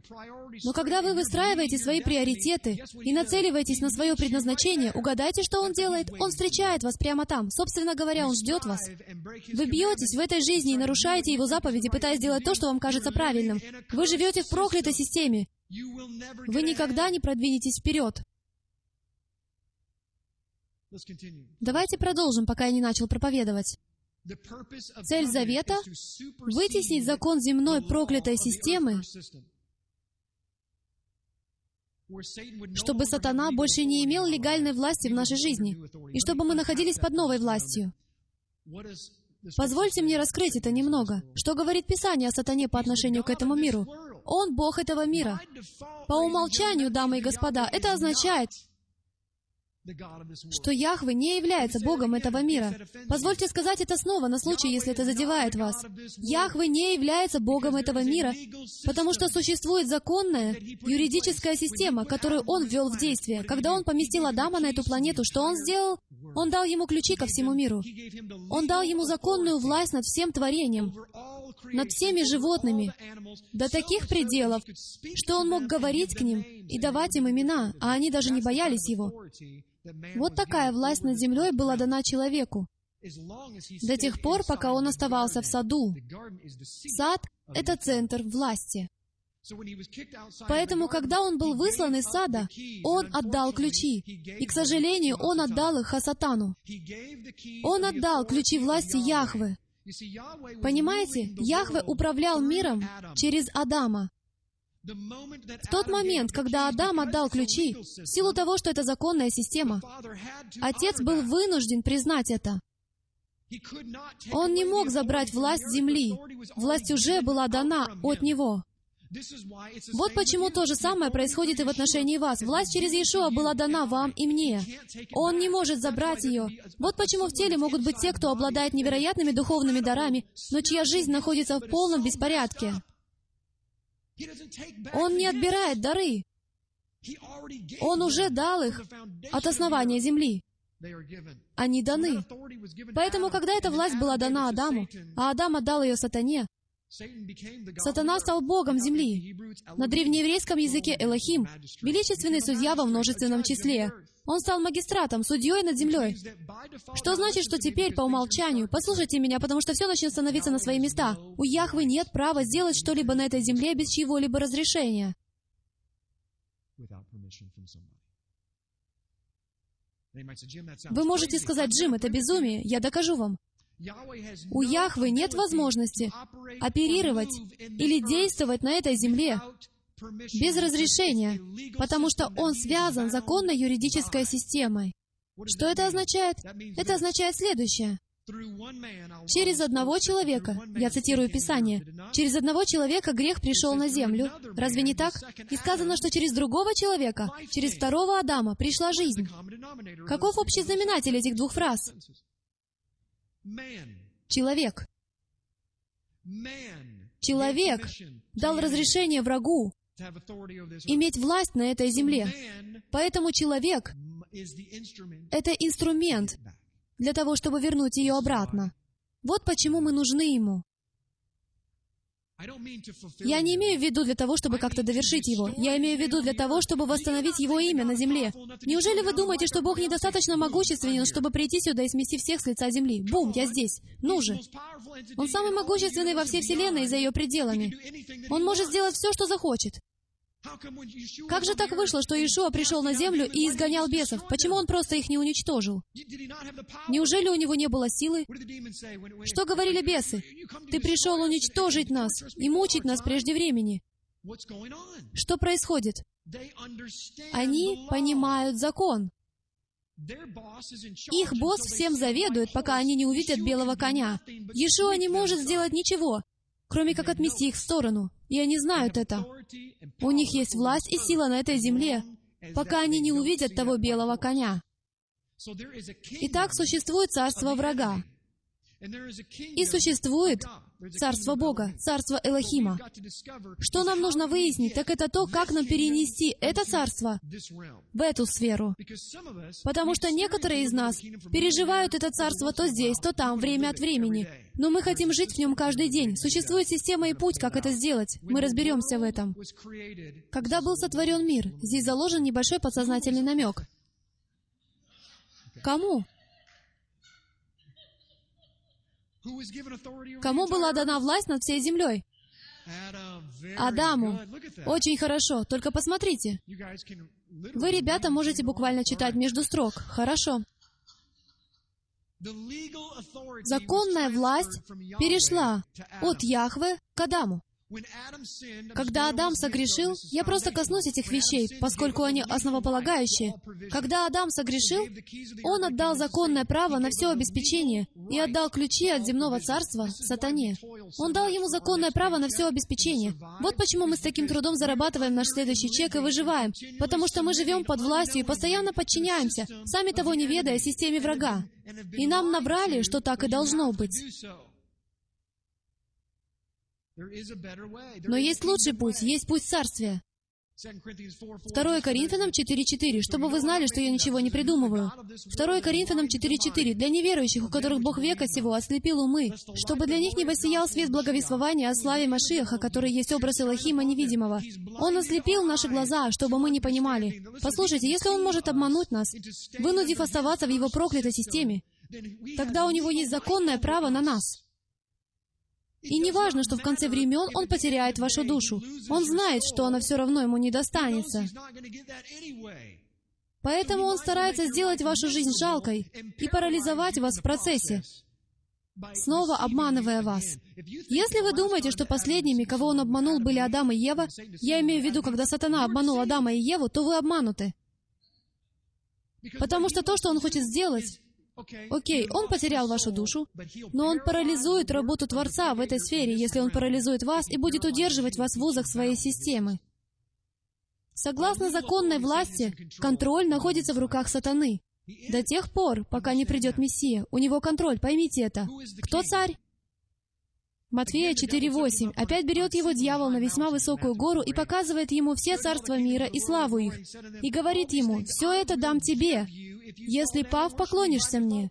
Но когда вы выстраиваете свои приоритеты и нацеливаетесь на свое предназначение, угадайте, что Он делает? Он встречает вас прямо там. Собственно говоря, Он ждет вас. Вы бьетесь в этой жизни и нарушаете Его заповеди, пытаясь сделать то, что вам кажется правильным. Вы живете в проклятой системе. Вы никогда не продвинетесь вперед. Давайте продолжим, пока я не начал проповедовать. Цель Завета — вытеснить закон земной проклятой системы, чтобы сатана больше не имел легальной власти в нашей жизни, и чтобы мы находились под новой властью. Позвольте мне раскрыть это немного. Что говорит Писание о сатане по отношению к этому миру? Он Бог этого мира. По умолчанию, дамы и господа, это означает, что Яхве не является Богом этого мира. Позвольте сказать это снова, на случай, если это задевает вас. Яхве не является Богом этого мира, потому что существует законная юридическая система, которую Он ввел в действие. Когда Он поместил Адама на эту планету, что Он сделал? Он дал ему ключи ко всему миру. Он дал ему законную власть над всем творением, над всеми животными, до таких пределов, что он мог говорить к ним и давать им имена, а они даже не боялись его. Вот такая власть над землей была дана человеку до тех пор, пока он оставался в саду. Сад — это центр власти. Поэтому, когда он был выслан из сада, он отдал ключи. И, к сожалению, он отдал их Хасатану. Он отдал ключи власти Яхвы. Понимаете, Яхве управлял миром через Адама. В тот момент, когда Адам отдал ключи, в силу того, что это законная система, отец был вынужден признать это. Он не мог забрать власть земли. Власть уже была дана от него. Вот почему то же самое происходит и в отношении вас. Власть через Иешуа была дана вам и мне. Он не может забрать ее. Вот почему в теле могут быть те, кто обладает невероятными духовными дарами, но чья жизнь находится в полном беспорядке. Он не отбирает дары. Он уже дал их от основания земли. Они даны. Поэтому, когда эта власть была дана Адаму, а Адам отдал ее сатане, Сатана стал богом земли. На древнееврейском языке Элохим — величественный судья во множественном числе. Он стал магистратом, судьей над землей. Что значит, что теперь, по умолчанию, послушайте меня, потому что все начнет становиться на свои места. У Яхвы нет права сделать что-либо на этой земле без чьего-либо разрешения. Вы можете сказать, Джим, это безумие. Я докажу вам. У Яхвы нет возможности оперировать или действовать на этой земле без разрешения, потому что он связан законной юридической системой. Что это означает? Это означает следующее. Через одного человека, я цитирую Писание, через одного человека грех пришел на землю. Разве не так? И сказано, что через другого человека, через второго Адама пришла жизнь. Каков общий знаменатель этих двух фраз? Человек. Человек дал разрешение врагу иметь власть на этой земле. Поэтому человек — это инструмент для того, чтобы вернуть ее обратно. Вот почему мы нужны ему. Я не имею в виду для того, чтобы как-то довершить его. Я имею в виду для того, чтобы восстановить его имя на земле. Неужели вы думаете, что Бог недостаточно могущественен, чтобы прийти сюда и смести всех с лица земли? Бум, я здесь. Ну же. Он самый могущественный во всей Вселенной и за ее пределами. Он может сделать все, что захочет. Как же так вышло, что Иешуа пришел на землю и изгонял бесов? Почему он просто их не уничтожил? Неужели у него не было силы? Что говорили бесы? Ты пришел уничтожить нас и мучить нас прежде времени. Что происходит? Они понимают закон. Их босс всем заведует, пока они не увидят белого коня. Иешуа не может сделать ничего, кроме как отмести их в сторону. И они знают это. У них есть власть и сила на этой земле, пока они не увидят того белого коня. Итак, существует царство врага. И существует Царство Бога, Царство Элохима. Что нам нужно выяснить, так это то, как нам перенести это царство в эту сферу. Потому что некоторые из нас переживают это царство то здесь, то там, время от времени. Но мы хотим жить в нем каждый день. Существует система и путь, как это сделать. Мы разберемся в этом. Когда был сотворен мир, здесь заложен небольшой подсознательный намек. Кому? Кому была дана власть над всей землей? Адаму. Очень хорошо. Только посмотрите. Вы, ребята, можете буквально читать между строк. Хорошо. Законная власть перешла от Яхве к Адаму. Когда Адам согрешил, я просто коснусь этих вещей, поскольку они основополагающие. Когда Адам согрешил, он отдал законное право на все обеспечение и отдал ключи от земного царства сатане. Он дал ему законное право на все обеспечение. Вот почему мы с таким трудом зарабатываем наш следующий чек и выживаем. Потому что мы живем под властью и постоянно подчиняемся, сами того не ведая, системе врага. И нам набрали, что так и должно быть. Но есть лучший путь, есть путь царствия. 2 Коринфянам 4.4, чтобы вы знали, что я ничего не придумываю. 2 Коринфянам 4.4, для неверующих, у которых Бог века сего ослепил умы, чтобы для них не воссиял свет благовествования о славе Машиаха, который есть образ Элохима невидимого. Он ослепил наши глаза, чтобы мы не понимали. Послушайте, если Он может обмануть нас, вынудив оставаться в Его проклятой системе, тогда у Него есть законное право на нас. И не важно, что в конце времен он потеряет вашу душу. Он знает, что она все равно ему не достанется. Поэтому он старается сделать вашу жизнь жалкой и парализовать вас в процессе, снова обманывая вас. Если вы думаете, что последними, кого он обманул, были Адам и Ева, я имею в виду, когда сатана обманул Адама и Еву, то вы обмануты. Потому что то, что он хочет сделать, Окей, он потерял вашу душу, но он парализует работу Творца в этой сфере, если он парализует вас и будет удерживать вас в узах своей системы. Согласно законной власти, контроль находится в руках сатаны. До тех пор, пока не придет Мессия. У него контроль, поймите это. Кто царь? Матфея 4.8. Опять берет его дьявол на весьма высокую гору и показывает ему все царства мира и славу их. И говорит ему, «Все это дам тебе, если, пав, поклонишься мне».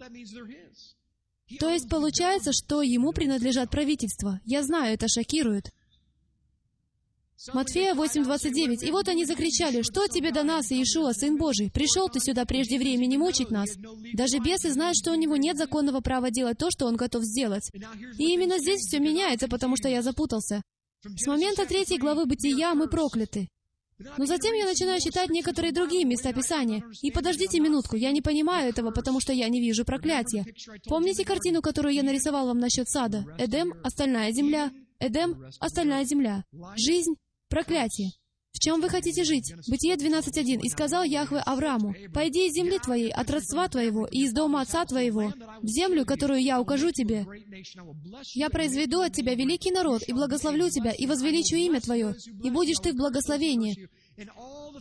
То есть получается, что ему принадлежат правительства. Я знаю, это шокирует. Матфея 8.29. «И вот они закричали, что тебе до нас, Иешуа, Сын Божий? Пришел ты сюда прежде времени мучить нас. Даже бесы знают, что у него нет законного права делать то, что он готов сделать. И именно здесь все меняется, потому что я запутался. С момента третьей главы Бытия мы прокляты. Но затем я начинаю читать некоторые другие места Писания. И подождите минутку, я не понимаю этого, потому что я не вижу проклятия. Помните картину, которую я нарисовал вам насчет сада? Эдем — остальная земля. Эдем — остальная земля. Жизнь Проклятие! В чем вы хотите жить? Бытие 12.1. «И сказал Яхве Аврааму, «Пойди из земли твоей, от родства твоего и из дома отца твоего, в землю, которую я укажу тебе. Я произведу от тебя великий народ, и благословлю тебя, и возвеличу имя твое, и будешь ты в благословении,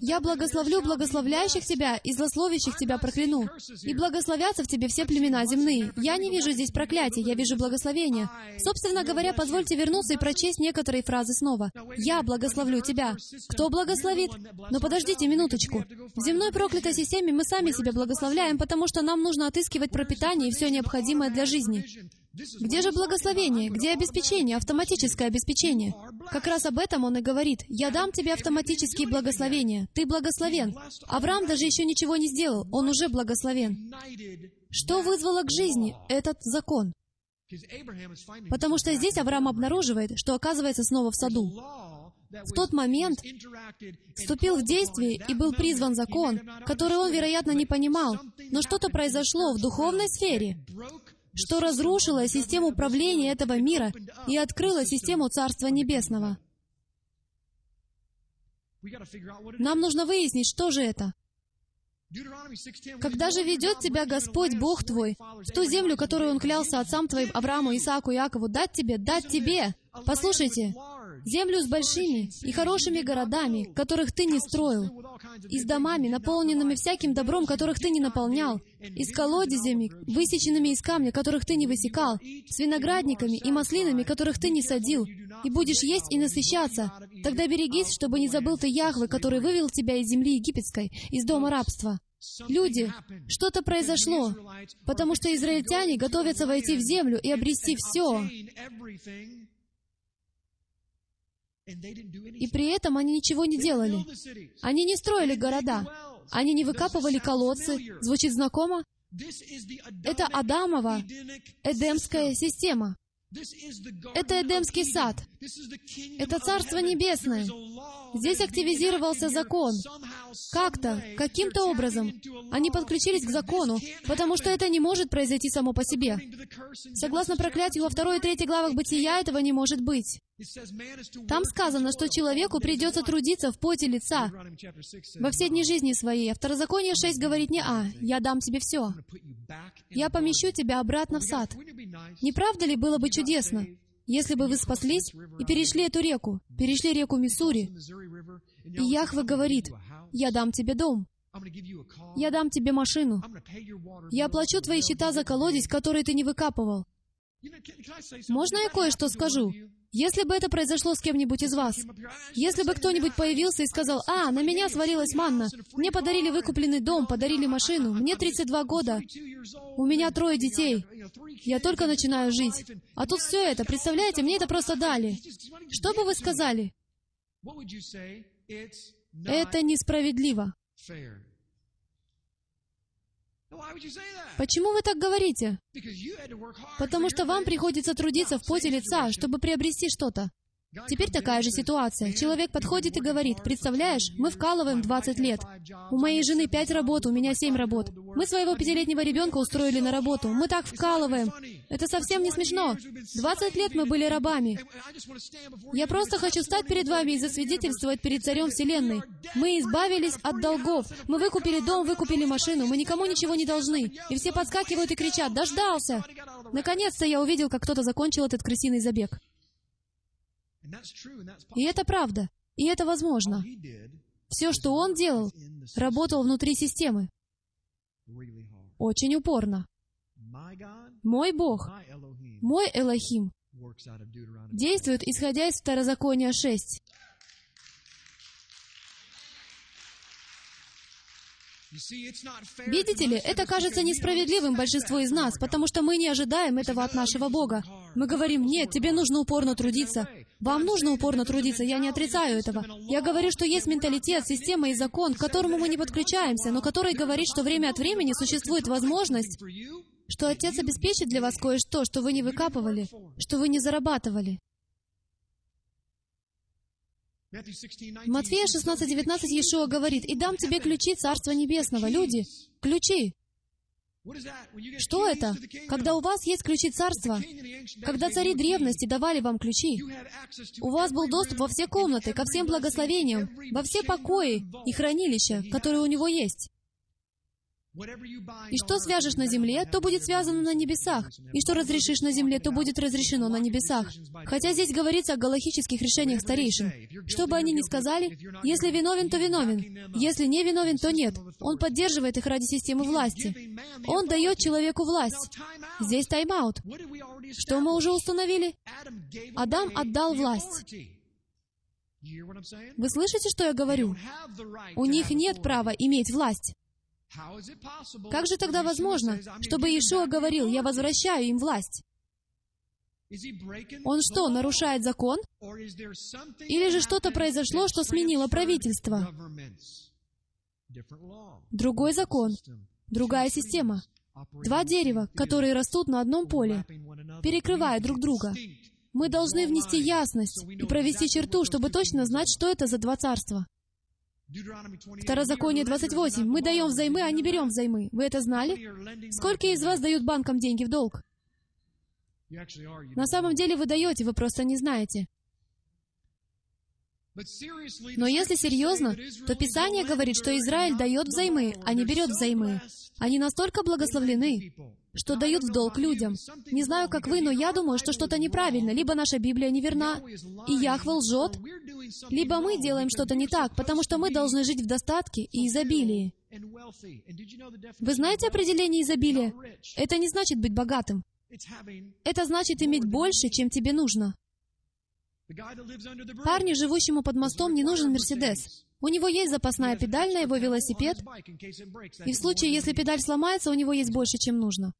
я благословлю благословляющих тебя и злословящих тебя прокляну. И благословятся в тебе все племена земные. Я не вижу здесь проклятия, я вижу благословения. Собственно говоря, позвольте вернуться и прочесть некоторые фразы снова. «Я благословлю тебя». Кто благословит? Но подождите минуточку. В земной проклятой системе мы сами себя благословляем, потому что нам нужно отыскивать пропитание и все необходимое для жизни. Где же благословение? Где обеспечение, автоматическое обеспечение? Как раз об этом он и говорит. «Я дам тебе автоматические благословения. Ты благословен». Авраам даже еще ничего не сделал. Он уже благословен. Что вызвало к жизни этот закон? Потому что здесь Авраам обнаруживает, что оказывается снова в саду. в тот момент вступил в действие и был призван закон, который он, вероятно, не понимал. Но что-то произошло в духовной сфере, что разрушило систему управления этого мира и открыло систему Царства Небесного. Нам нужно выяснить, что же это. Когда же ведет тебя Господь, Бог твой, в ту землю, которую Он клялся отцам твоим, Аврааму, Исааку, Якову, дать тебе, дать тебе. Послушайте, землю с большими и хорошими городами, которых ты не строил, и с домами, наполненными всяким добром, которых ты не наполнял, и с колодезями, высеченными из камня, которых ты не высекал, с виноградниками и маслинами, которых ты не садил, и будешь есть и насыщаться. Тогда берегись, чтобы не забыл ты Яхвы, который вывел тебя из земли египетской, из дома рабства. Люди, что-то произошло, потому что израильтяне готовятся войти в землю и обрести все. И при этом они ничего не делали. Они не строили города. Они не выкапывали колодцы. Звучит знакомо? Это Адамова Эдемская система. Это Эдемский сад. Это Царство Небесное. Здесь активизировался закон. Как-то, каким-то образом, они подключились к закону, потому что это не может произойти само по себе. Согласно проклятию во второй и третьей главах Бытия, этого не может быть. Там сказано, что человеку придется трудиться в поте лица. Во все дни жизни своей. А Второзаконие 6 говорит не «а», «я дам тебе все». «Я помещу тебя обратно в сад». Не правда ли было бы чудесно, если бы вы спаслись и перешли эту реку, перешли реку Миссури, и Яхве говорит, «Я дам тебе дом, я дам тебе машину, я оплачу твои счета за колодец, который ты не выкапывал». Можно я кое-что скажу? Если бы это произошло с кем-нибудь из вас, если бы кто-нибудь появился и сказал, «А, на меня свалилась манна, мне подарили выкупленный дом, подарили машину, мне 32 года, у меня трое детей, я только начинаю жить, а тут все это, представляете, мне это просто дали», что бы вы сказали? Это несправедливо. Почему вы так говорите? Потому что вам приходится трудиться в поте лица, чтобы приобрести что-то. Теперь такая же ситуация. Человек подходит и говорит, представляешь, мы вкалываем 20 лет. У моей жены 5 работ, у меня 7 работ. Мы своего пятилетнего ребенка устроили на работу. Мы так вкалываем. Это совсем не смешно. 20 лет мы были рабами. Я просто хочу стать перед вами и засвидетельствовать перед Царем Вселенной. Мы избавились от долгов. Мы выкупили дом, выкупили машину. Мы никому ничего не должны. И все подскакивают и кричат, «Дождался!» Наконец-то я увидел, как кто-то закончил этот крысиный забег. И это правда. И это возможно. Все, что он делал, работал внутри системы. Очень упорно. Мой Бог, мой Элохим, действует, исходя из Второзакония 6. Видите ли, это кажется несправедливым большинству из нас, потому что мы не ожидаем этого от нашего Бога. Мы говорим, нет, тебе нужно упорно трудиться. Вам нужно упорно трудиться, я не отрицаю этого. Я говорю, что есть менталитет, система и закон, к которому мы не подключаемся, но который говорит, что время от времени существует возможность, что Отец обеспечит для вас кое-что, что вы не выкапывали, что вы не зарабатывали. Матфея 16:19 Иешуа говорит, «И дам тебе ключи Царства Небесного». Люди, ключи. Что это? Когда у вас есть ключи Царства, когда цари древности давали вам ключи, у вас был доступ во все комнаты, ко всем благословениям, во все покои и хранилища, которые у него есть. И что свяжешь на земле, то будет связано на небесах. И что разрешишь на земле, то будет разрешено на небесах. Хотя здесь говорится о галахических решениях старейшин. Что бы они ни сказали, если виновен, то виновен. Если не виновен, то нет. Он поддерживает их ради системы власти. Он дает человеку власть. Здесь тайм-аут. Что мы уже установили? Адам отдал власть. Вы слышите, что я говорю? У них нет права иметь власть. Как же тогда возможно, чтобы Иешуа говорил, «Я возвращаю им власть»? Он что, нарушает закон? Или же что-то произошло, что сменило правительство? Другой закон, другая система. Два дерева, которые растут на одном поле, перекрывая друг друга. Мы должны внести ясность и провести черту, чтобы точно знать, что это за два царства. Второзаконие 28. Мы даем взаймы, а не берем взаймы. Вы это знали? Сколько из вас дают банкам деньги в долг? На самом деле вы даете, вы просто не знаете. Но если серьезно, то Писание говорит, что Израиль дает взаймы, а не берет взаймы. Они настолько благословлены, что дают в долг людям. Не знаю, как вы, но я думаю, что что-то неправильно. Либо наша Библия неверна, и Яхва лжет, либо мы делаем что-то не так, потому что мы должны жить в достатке и изобилии. Вы знаете определение изобилия? Это не значит быть богатым. Это значит иметь больше, чем тебе нужно. Парню, живущему под мостом, не нужен Мерседес. У него есть запасная педаль на его велосипед, и в случае, если педаль сломается, у него есть больше, чем нужно.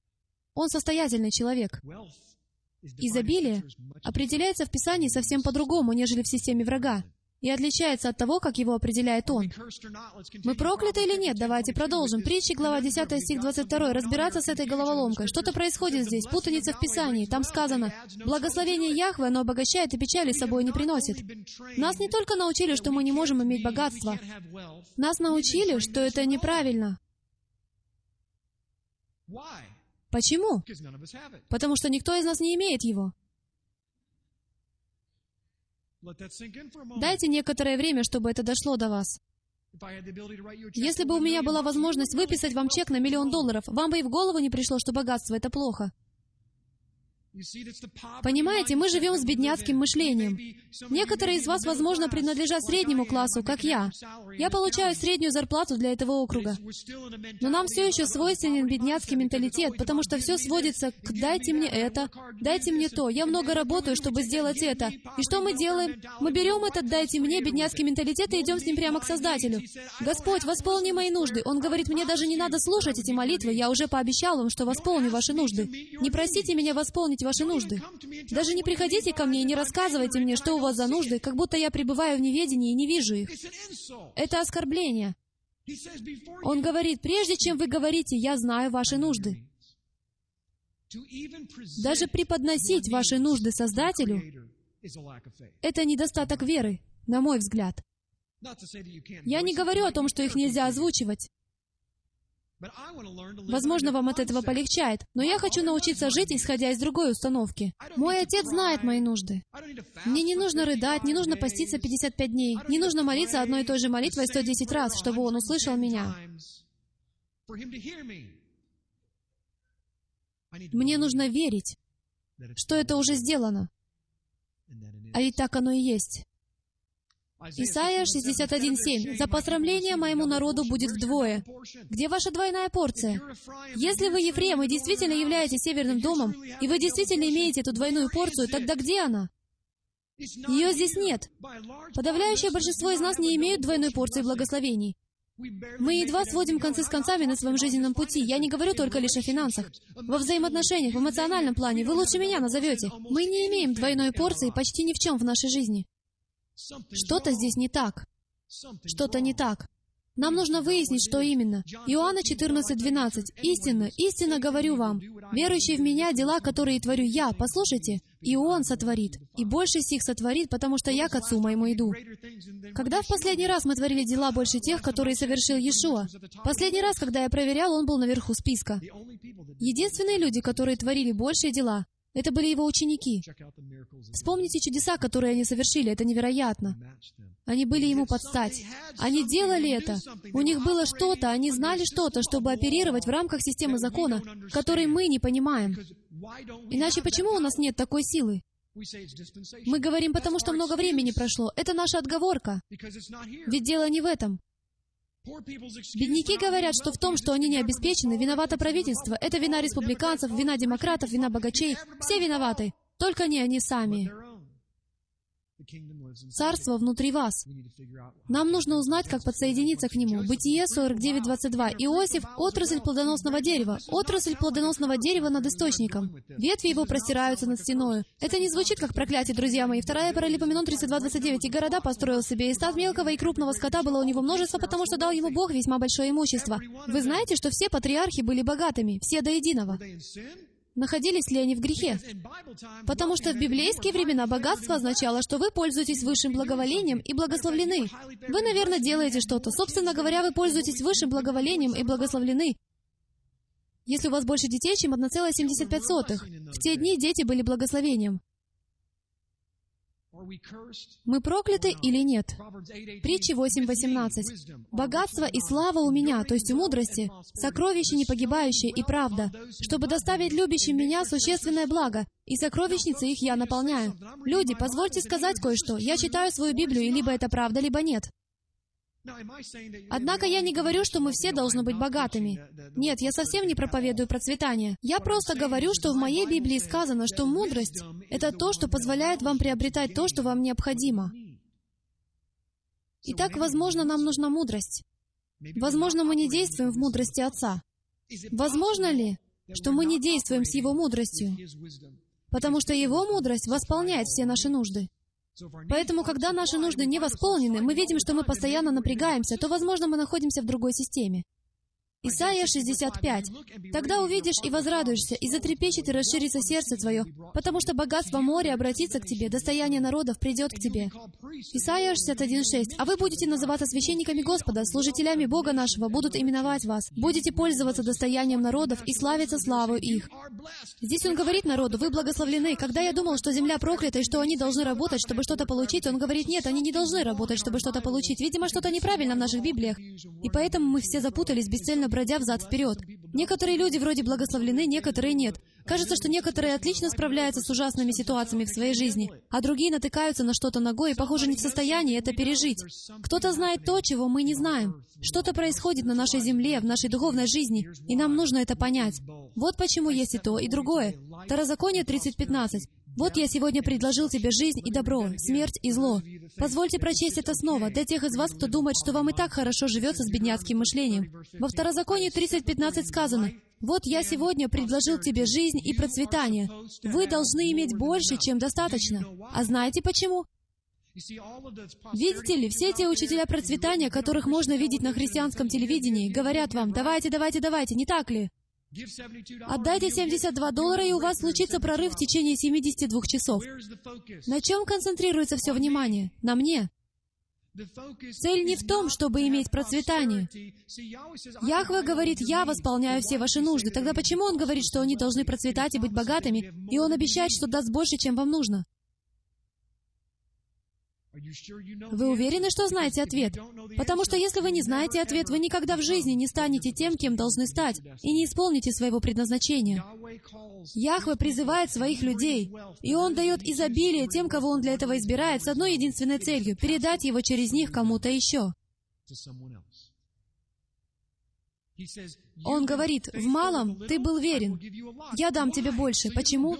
Он состоятельный человек. Изобилие определяется в Писании совсем по-другому, нежели в системе врага и отличается от того, как его определяет Он. Мы прокляты или нет? Давайте продолжим. Притчи, глава 10, стих 22. Разбираться с этой головоломкой. Что-то происходит здесь, путаница в Писании. Там сказано, «Благословение Яхве, оно обогащает и печали собой не приносит». Нас не только научили, что мы не можем иметь богатство. Нас научили, что это неправильно. Почему? Потому что никто из нас не имеет его. Дайте некоторое время, чтобы это дошло до вас. Если бы у меня была возможность выписать вам чек на миллион долларов, вам бы и в голову не пришло, что богатство — это плохо. Понимаете, мы живем с бедняцким мышлением. Некоторые из вас, возможно, принадлежат среднему классу, как я. Я получаю среднюю зарплату для этого округа. Но нам все еще свойственен бедняцкий менталитет, потому что все сводится к «дайте мне это», «дайте мне то», «я много работаю, чтобы сделать это». И что мы делаем? Мы берем этот «дайте мне» бедняцкий менталитет и идем с ним прямо к Создателю. «Господь, восполни мои нужды». Он говорит, мне даже не надо слушать эти молитвы, я уже пообещал вам, что восполню ваши нужды. Не просите меня восполнить исполнить ваши нужды. Даже не приходите ко мне и не рассказывайте мне, что у вас за нужды, как будто я пребываю в неведении и не вижу их. Это оскорбление. Он говорит, прежде чем вы говорите, я знаю ваши нужды. Даже преподносить ваши нужды Создателю — это недостаток веры, на мой взгляд. Я не говорю о том, что их нельзя озвучивать. Возможно, вам от этого полегчает, но я хочу научиться жить, исходя из другой установки. Мой отец знает мои нужды. Мне не нужно рыдать, не нужно поститься 55 дней, не нужно молиться одной и той же молитвой 110 раз, чтобы он услышал меня. Мне нужно верить, что это уже сделано. А ведь так оно и есть. Исайя 61.7. «За посрамление моему народу будет вдвое». Где ваша двойная порция? Если вы Ефрем и действительно являетесь северным домом, и вы действительно имеете эту двойную порцию, тогда где она? Ее здесь нет. Подавляющее большинство из нас не имеют двойной порции благословений. Мы едва сводим концы с концами на своем жизненном пути. Я не говорю только лишь о финансах. Во взаимоотношениях, в эмоциональном плане вы лучше меня назовете. Мы не имеем двойной порции почти ни в чем в нашей жизни. Что-то здесь не так. Что-то не так. Нам нужно выяснить, что именно. Иоанна 14:12. Истинно, истинно говорю вам, верующий в Меня дела, которые творю Я, послушайте, и Он сотворит, и больше сих сотворит, потому что Я к Отцу моему иду. Когда в последний раз мы творили дела больше тех, которые совершил Иешуа? Последний раз, когда я проверял, Он был наверху списка. Единственные люди, которые творили большие дела, это были его ученики. Вспомните чудеса, которые они совершили. Это невероятно. Они были ему под стать. Они делали это. У них было что-то, они знали что-то, чтобы оперировать в рамках системы закона, который мы не понимаем. Иначе почему у нас нет такой силы? Мы говорим, потому что много времени прошло. Это наша отговорка. Ведь дело не в этом. Бедняки говорят, что в том, что они не обеспечены, виновато правительство. Это вина республиканцев, вина демократов, вина богачей. Все виноваты. Только не они сами. Царство внутри вас. Нам нужно узнать, как подсоединиться к нему. Бытие 49.22. Иосиф — отрасль плодоносного дерева. Отрасль плодоносного дерева над источником. Ветви его простираются над стеною. Это не звучит как проклятие, друзья мои. Вторая Паралипоменон 32.29. И города построил себе, и стад мелкого и крупного скота было у него множество, потому что дал ему Бог весьма большое имущество. Вы знаете, что все патриархи были богатыми, все до единого. Находились ли они в грехе. Потому что в библейские времена богатство означало, что вы пользуетесь высшим благоволением и благословлены. Вы, наверное, делаете что-то. Собственно говоря, вы пользуетесь высшим благоволением и благословлены. Если у вас больше детей, чем 1,75. В те дни дети были благословением. Мы прокляты или нет? Притчи 8.18. «Богатство и слава у меня, то есть у мудрости, сокровище непогибающее и правда, чтобы доставить любящим меня существенное благо, и сокровищницы их я наполняю». Люди, позвольте сказать кое-что. Я читаю свою Библию, и либо это правда, либо нет. Однако я не говорю, что мы все должны быть богатыми. Нет, я совсем не проповедую процветание. Я просто говорю, что в моей Библии сказано, что мудрость — это то, что позволяет вам приобретать то, что вам необходимо. Итак, возможно, нам нужна мудрость. Возможно, мы не действуем в мудрости Отца. Возможно ли, что мы не действуем с Его мудростью? Потому что Его мудрость восполняет все наши нужды. Поэтому, когда наши нужды не восполнены, мы видим, что мы постоянно напрягаемся, то, возможно, мы находимся в другой системе. Исайя 65. «Тогда увидишь и возрадуешься, и затрепещет и расширится сердце твое, потому что богатство моря обратится к тебе, достояние народов придет к тебе». Исайя 61.6. «А вы будете называться священниками Господа, служителями Бога нашего, будут именовать вас. Будете пользоваться достоянием народов и славиться славу их». Здесь он говорит народу, вы благословлены. Когда я думал, что земля проклята и что они должны работать, чтобы что-то получить, он говорит, нет, они не должны работать, чтобы что-то получить. Видимо, что-то неправильно в наших Библиях. И поэтому мы все запутались, бесцельно бродя взад-вперед. Некоторые люди вроде благословлены, некоторые нет. Кажется, что некоторые отлично справляются с ужасными ситуациями в своей жизни, а другие натыкаются на что-то ногой и, похоже, не в состоянии это пережить. Кто-то знает то, чего мы не знаем. Что-то происходит на нашей земле, в нашей духовной жизни, и нам нужно это понять. Вот почему есть и то, и другое. Второзаконие 30.15. Вот я сегодня предложил тебе жизнь и добро, смерть и зло. Позвольте прочесть это снова для тех из вас, кто думает, что вам и так хорошо живется с бедняцким мышлением. Во Второзаконии 30.15 сказано, «Вот я сегодня предложил тебе жизнь и процветание. Вы должны иметь больше, чем достаточно. А знаете почему? Видите ли, все те учителя процветания, которых можно видеть на христианском телевидении, говорят вам, давайте, давайте, давайте, не так ли? Отдайте 72 доллара, и у вас случится прорыв в течение 72 часов. На чем концентрируется все внимание? На мне. Цель не в том, чтобы иметь процветание. Яхве говорит, «Я восполняю все ваши нужды». Тогда почему Он говорит, что они должны процветать и быть богатыми, и Он обещает, что даст больше, чем вам нужно? Вы уверены, что знаете ответ? Потому что если вы не знаете ответ, вы никогда в жизни не станете тем, кем должны стать, и не исполните своего предназначения. Яхве призывает своих людей, и Он дает изобилие тем, кого Он для этого избирает, с одной единственной целью — передать его через них кому-то еще. Он говорит, в малом ты был верен. Я дам тебе больше. Почему?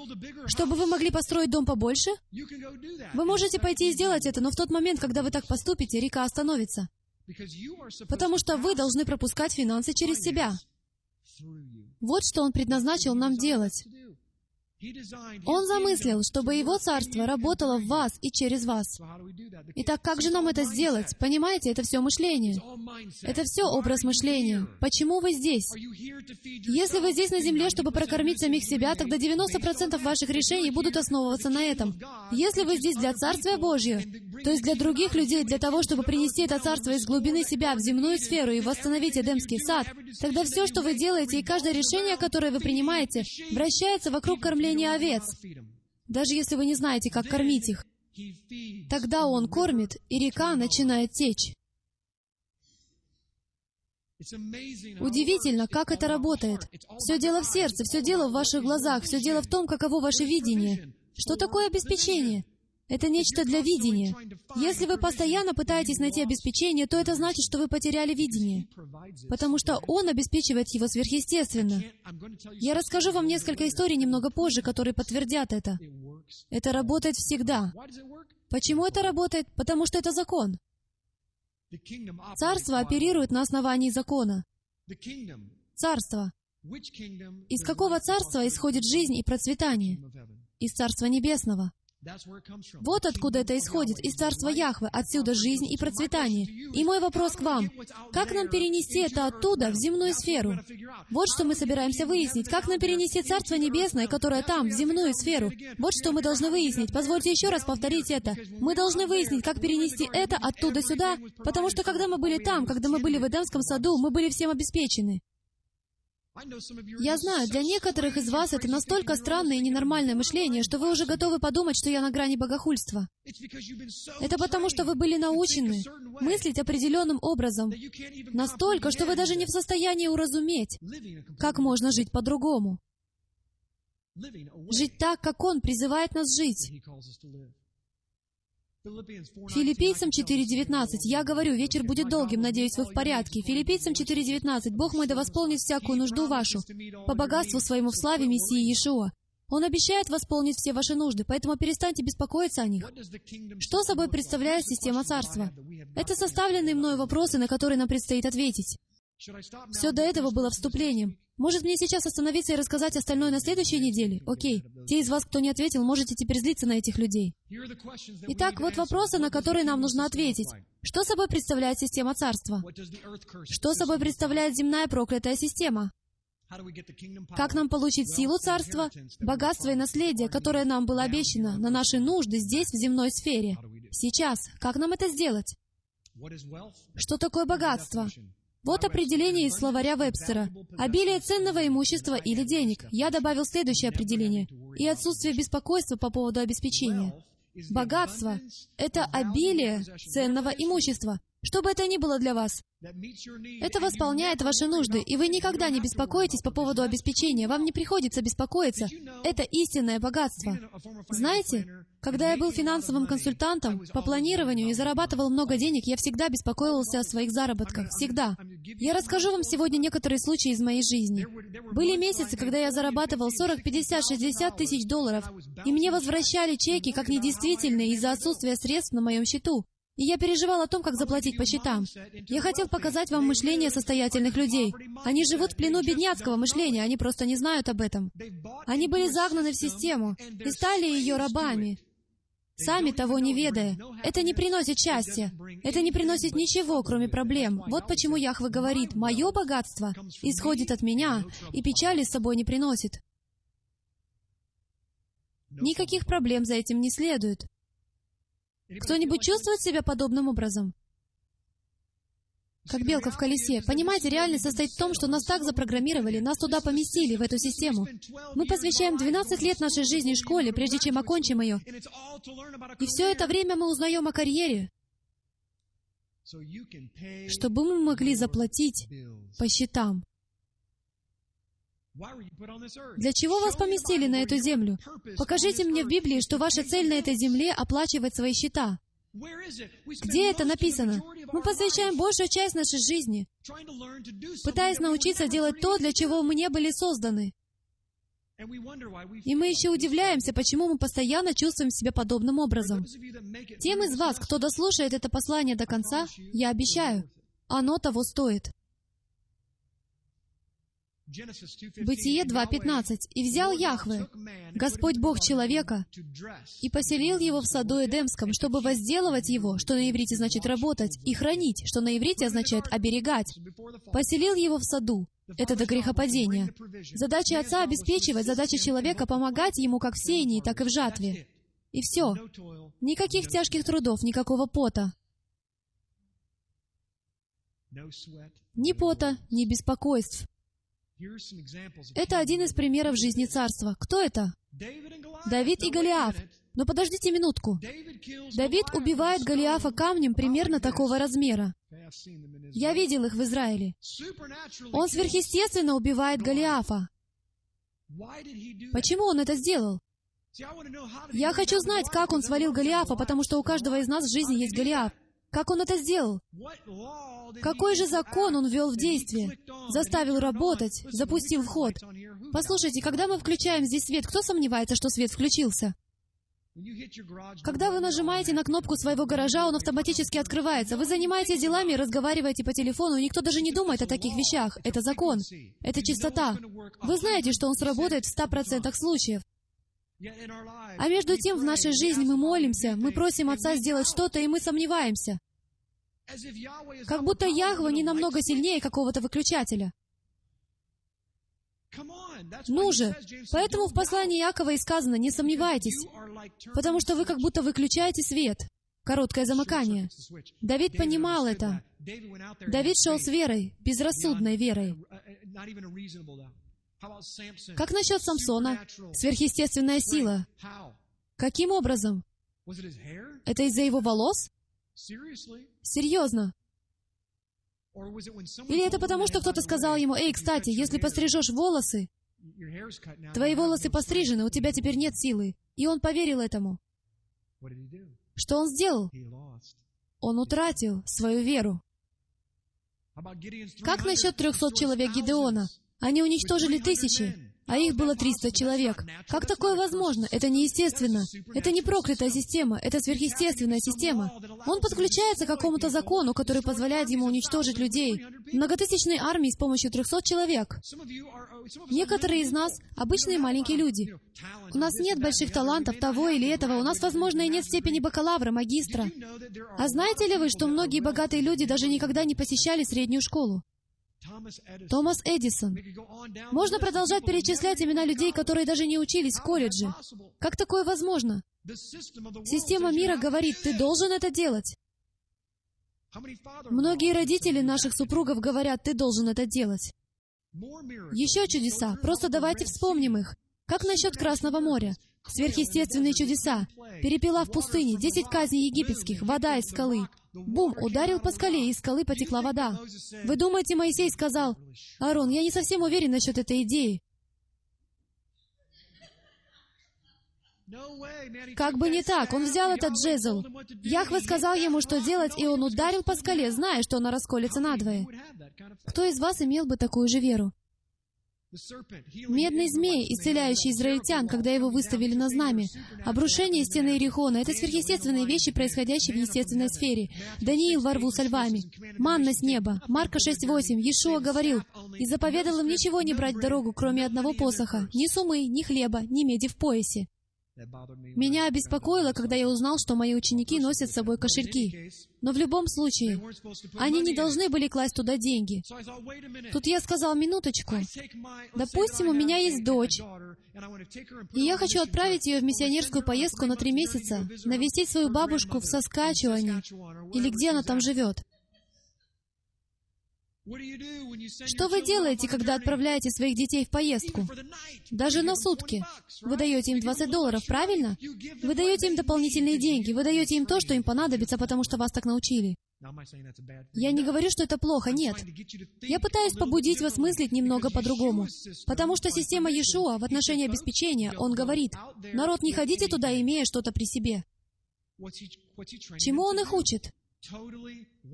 Чтобы вы могли построить дом побольше? Вы можете пойти и сделать это, но в тот момент, когда вы так поступите, река остановится. Потому что вы должны пропускать финансы через себя. Вот что Он предназначил нам делать. Он замыслил, чтобы Его Царство работало в вас и через вас. Итак, как же нам это сделать? Понимаете, это все мышление. Это все образ мышления. Почему вы здесь? Если вы здесь на земле, чтобы прокормить самих себя, тогда 90% ваших решений будут основываться на этом. Если вы здесь для Царствия Божьего, то есть для других людей, для того, чтобы принести это Царство из глубины себя в земную сферу и восстановить Эдемский сад, тогда все, что вы делаете, и каждое решение, которое вы принимаете, вращается вокруг кормления кормление овец, даже если вы не знаете, как кормить их. Тогда он кормит, и река начинает течь. Удивительно, как это работает. Все дело в сердце, все дело в ваших глазах, все дело в том, каково ваше видение. Что такое обеспечение? Это нечто для видения. Если вы постоянно пытаетесь найти обеспечение, то это значит, что вы потеряли видение, потому что Он обеспечивает его сверхъестественно. Я расскажу вам несколько историй немного позже, которые подтвердят это. Это работает всегда. Почему это работает? Потому что это закон. Царство оперирует на основании закона. Царство. Из какого царства исходит жизнь и процветание? Из Царства Небесного. Вот откуда это исходит, из царства Яхвы, отсюда жизнь и процветание. И мой вопрос к вам, как нам перенести это оттуда в земную сферу? Вот что мы собираемся выяснить. Как нам перенести Царство Небесное, которое там, в земную сферу? Вот что мы должны выяснить. Позвольте еще раз повторить это. Мы должны выяснить, как перенести это оттуда сюда, потому что когда мы были там, когда мы были в Эдемском саду, мы были всем обеспечены. Я знаю, для некоторых из вас это настолько странное и ненормальное мышление, что вы уже готовы подумать, что я на грани богохульства. Это потому, что вы были научены мыслить определенным образом, настолько, что вы даже не в состоянии уразуметь, как можно жить по-другому. Жить так, как Он призывает нас жить. Филиппийцам 4.19. Я говорю, вечер будет долгим, надеюсь, вы в порядке. Филиппийцам 4.19. Бог мой да восполнит всякую нужду вашу по богатству своему в славе Мессии Иешуа. Он обещает восполнить все ваши нужды, поэтому перестаньте беспокоиться о них. Что собой представляет система Царства? Это составленные мною вопросы, на которые нам предстоит ответить. Все до этого было вступлением. Может мне сейчас остановиться и рассказать остальное на следующей неделе? Окей. Те из вас, кто не ответил, можете теперь злиться на этих людей. Итак, вот вопросы, на которые нам нужно ответить. Что собой представляет система царства? Что собой представляет земная проклятая система? Как нам получить силу царства, богатство и наследие, которое нам было обещано на наши нужды здесь, в земной сфере? Сейчас. Как нам это сделать? Что такое богатство? Вот определение из словаря Вебстера. Обилие ценного имущества или денег. Я добавил следующее определение. И отсутствие беспокойства по поводу обеспечения. Богатство — это обилие ценного имущества. Что бы это ни было для вас, это восполняет ваши нужды, и вы никогда не беспокоитесь по поводу обеспечения. Вам не приходится беспокоиться. Это истинное богатство. Знаете, когда я был финансовым консультантом по планированию и зарабатывал много денег, я всегда беспокоился о своих заработках. Всегда. Я расскажу вам сегодня некоторые случаи из моей жизни. Были месяцы, когда я зарабатывал 40, 50, 60 тысяч долларов, и мне возвращали чеки как недействительные из-за отсутствия средств на моем счету. И я переживал о том, как заплатить по счетам. Я хотел показать вам мышление состоятельных людей. Они живут в плену бедняцкого мышления, они просто не знают об этом. Они были загнаны в систему и стали ее рабами, сами того не ведая. Это не приносит счастья. Это не приносит ничего, кроме проблем. Вот почему Яхве говорит, «Мое богатство исходит от меня, и печали с собой не приносит». Никаких проблем за этим не следует. Кто-нибудь чувствует себя подобным образом? Как белка в колесе. Понимаете, реальность состоит в том, что нас так запрограммировали, нас туда поместили, в эту систему. Мы посвящаем 12 лет нашей жизни школе, прежде чем окончим ее. И все это время мы узнаем о карьере, чтобы мы могли заплатить по счетам. Для чего вас поместили на эту землю? Покажите мне в Библии, что ваша цель на этой земле — оплачивать свои счета. Где это написано? Мы посвящаем большую часть нашей жизни, пытаясь научиться делать то, для чего мы не были созданы. И мы еще удивляемся, почему мы постоянно чувствуем себя подобным образом. Тем из вас, кто дослушает это послание до конца, я обещаю, оно того стоит. Бытие 2.15. «И взял Яхве, Господь Бог человека, и поселил его в саду Эдемском, чтобы возделывать его, что на иврите значит работать, и хранить, что на иврите означает оберегать. Поселил его в саду. Это до грехопадения. Задача отца — обеспечивать, задача человека — помогать ему как в сеянии, так и в жатве. И все. Никаких тяжких трудов, никакого пота. Ни пота, ни беспокойств. Это один из примеров жизни царства. Кто это? Давид и Голиаф. Но подождите минутку. Давид убивает Голиафа камнем примерно такого размера. Я видел их в Израиле. Он сверхъестественно убивает Голиафа. Почему он это сделал? Я хочу знать, как он свалил Голиафа, потому что у каждого из нас в жизни есть Голиаф. Как он это сделал? Какой же закон он ввел в действие? Заставил работать, запустил вход. Послушайте, когда мы включаем здесь свет, кто сомневается, что свет включился? Когда вы нажимаете на кнопку своего гаража, он автоматически открывается. Вы занимаетесь делами разговариваете по телефону, и никто даже не думает о таких вещах. Это закон. Это чистота. Вы знаете, что он сработает в 100% случаев. А между тем в нашей жизни мы молимся, мы просим Отца сделать что-то, и мы сомневаемся. Как будто Яхва не намного сильнее какого-то выключателя. Ну же! Поэтому в послании Иакова и сказано, не сомневайтесь, потому что вы как будто выключаете свет. Короткое замыкание. Давид понимал это. Давид шел с верой, безрассудной верой. Как насчет Самсона? Сверхъестественная сила. Каким образом? Это из-за его волос? Серьезно? Или это потому, что кто-то сказал ему, «Эй, кстати, если пострижешь волосы, твои волосы пострижены, у тебя теперь нет силы». И он поверил этому. Что он сделал? Он утратил свою веру. Как насчет трехсот человек Гидеона? Они уничтожили тысячи а их было 300 человек. Как такое возможно? Это неестественно. Это не проклятая система, это сверхъестественная система. Он подключается к какому-то закону, который позволяет ему уничтожить людей. Многотысячной армии с помощью 300 человек. Некоторые из нас — обычные маленькие люди. У нас нет больших талантов того или этого, у нас, возможно, и нет степени бакалавра, магистра. А знаете ли вы, что многие богатые люди даже никогда не посещали среднюю школу? Томас Эдисон. Можно продолжать перечислять имена людей, которые даже не учились в колледже. Как такое возможно? Система мира говорит, ты должен это делать. Многие родители наших супругов говорят, ты должен это делать. Еще чудеса, просто давайте вспомним их. Как насчет Красного моря? Сверхъестественные чудеса. Перепела в пустыне, десять казней египетских, вода из скалы. Бум! Ударил по скале, и из скалы потекла вода. Вы думаете, Моисей сказал, «Аарон, я не совсем уверен насчет этой идеи». Как бы не так, он взял этот джезл. Яхве сказал ему, что делать, и он ударил по скале, зная, что она расколется надвое. Кто из вас имел бы такую же веру? Медный змей, исцеляющий израильтян, когда его выставили на знамя. Обрушение стены Иерихона — это сверхъестественные вещи, происходящие в естественной сфере. Даниил во рву со львами. Манна с неба. Марка 6.8. Иешуа говорил, «И заповедал им ничего не брать в дорогу, кроме одного посоха. Ни сумы, ни хлеба, ни меди в поясе». Меня обеспокоило, когда я узнал, что мои ученики носят с собой кошельки. Но в любом случае, они не должны были класть туда деньги. Тут я сказал, минуточку. Допустим, у меня есть дочь, и я хочу отправить ее в миссионерскую поездку на три месяца, навестить свою бабушку в Соскачеване, или где она там живет. Что вы делаете, когда отправляете своих детей в поездку? Даже на сутки. Вы даете им 20 долларов, правильно? Вы даете им дополнительные деньги, вы даете им то, что им понадобится, потому что вас так научили. Я не говорю, что это плохо, нет. Я пытаюсь побудить вас мыслить немного по-другому. Потому что система Иешуа в отношении обеспечения, он говорит, народ, не ходите туда, имея что-то при себе. Чему он их учит?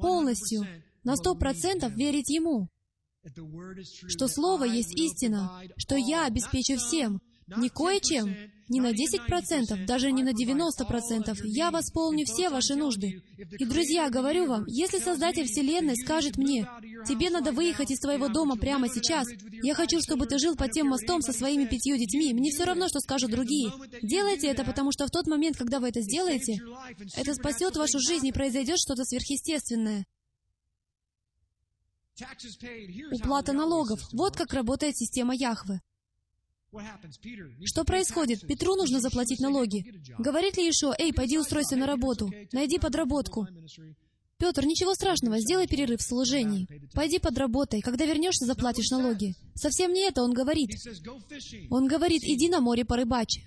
Полностью на сто процентов верить Ему, что Слово есть истина, что Я обеспечу всем, не кое-чем, не на 10%, даже не на 90%. Я восполню все ваши нужды. И, друзья, говорю вам, если Создатель Вселенной скажет мне, тебе надо выехать из твоего дома прямо сейчас, я хочу, чтобы ты жил под тем мостом со своими пятью детьми, мне все равно, что скажут другие. Делайте это, потому что в тот момент, когда вы это сделаете, это спасет вашу жизнь и произойдет что-то сверхъестественное. Уплата налогов. Вот как работает система Яхвы. Что происходит? Петру нужно заплатить налоги. Говорит ли Ишо, «Эй, пойди устройся на работу, найди подработку». Петр, ничего страшного, сделай перерыв в служении. Пойди подработай, когда вернешься, заплатишь налоги. Совсем не это он говорит. Он говорит, иди на море порыбачь.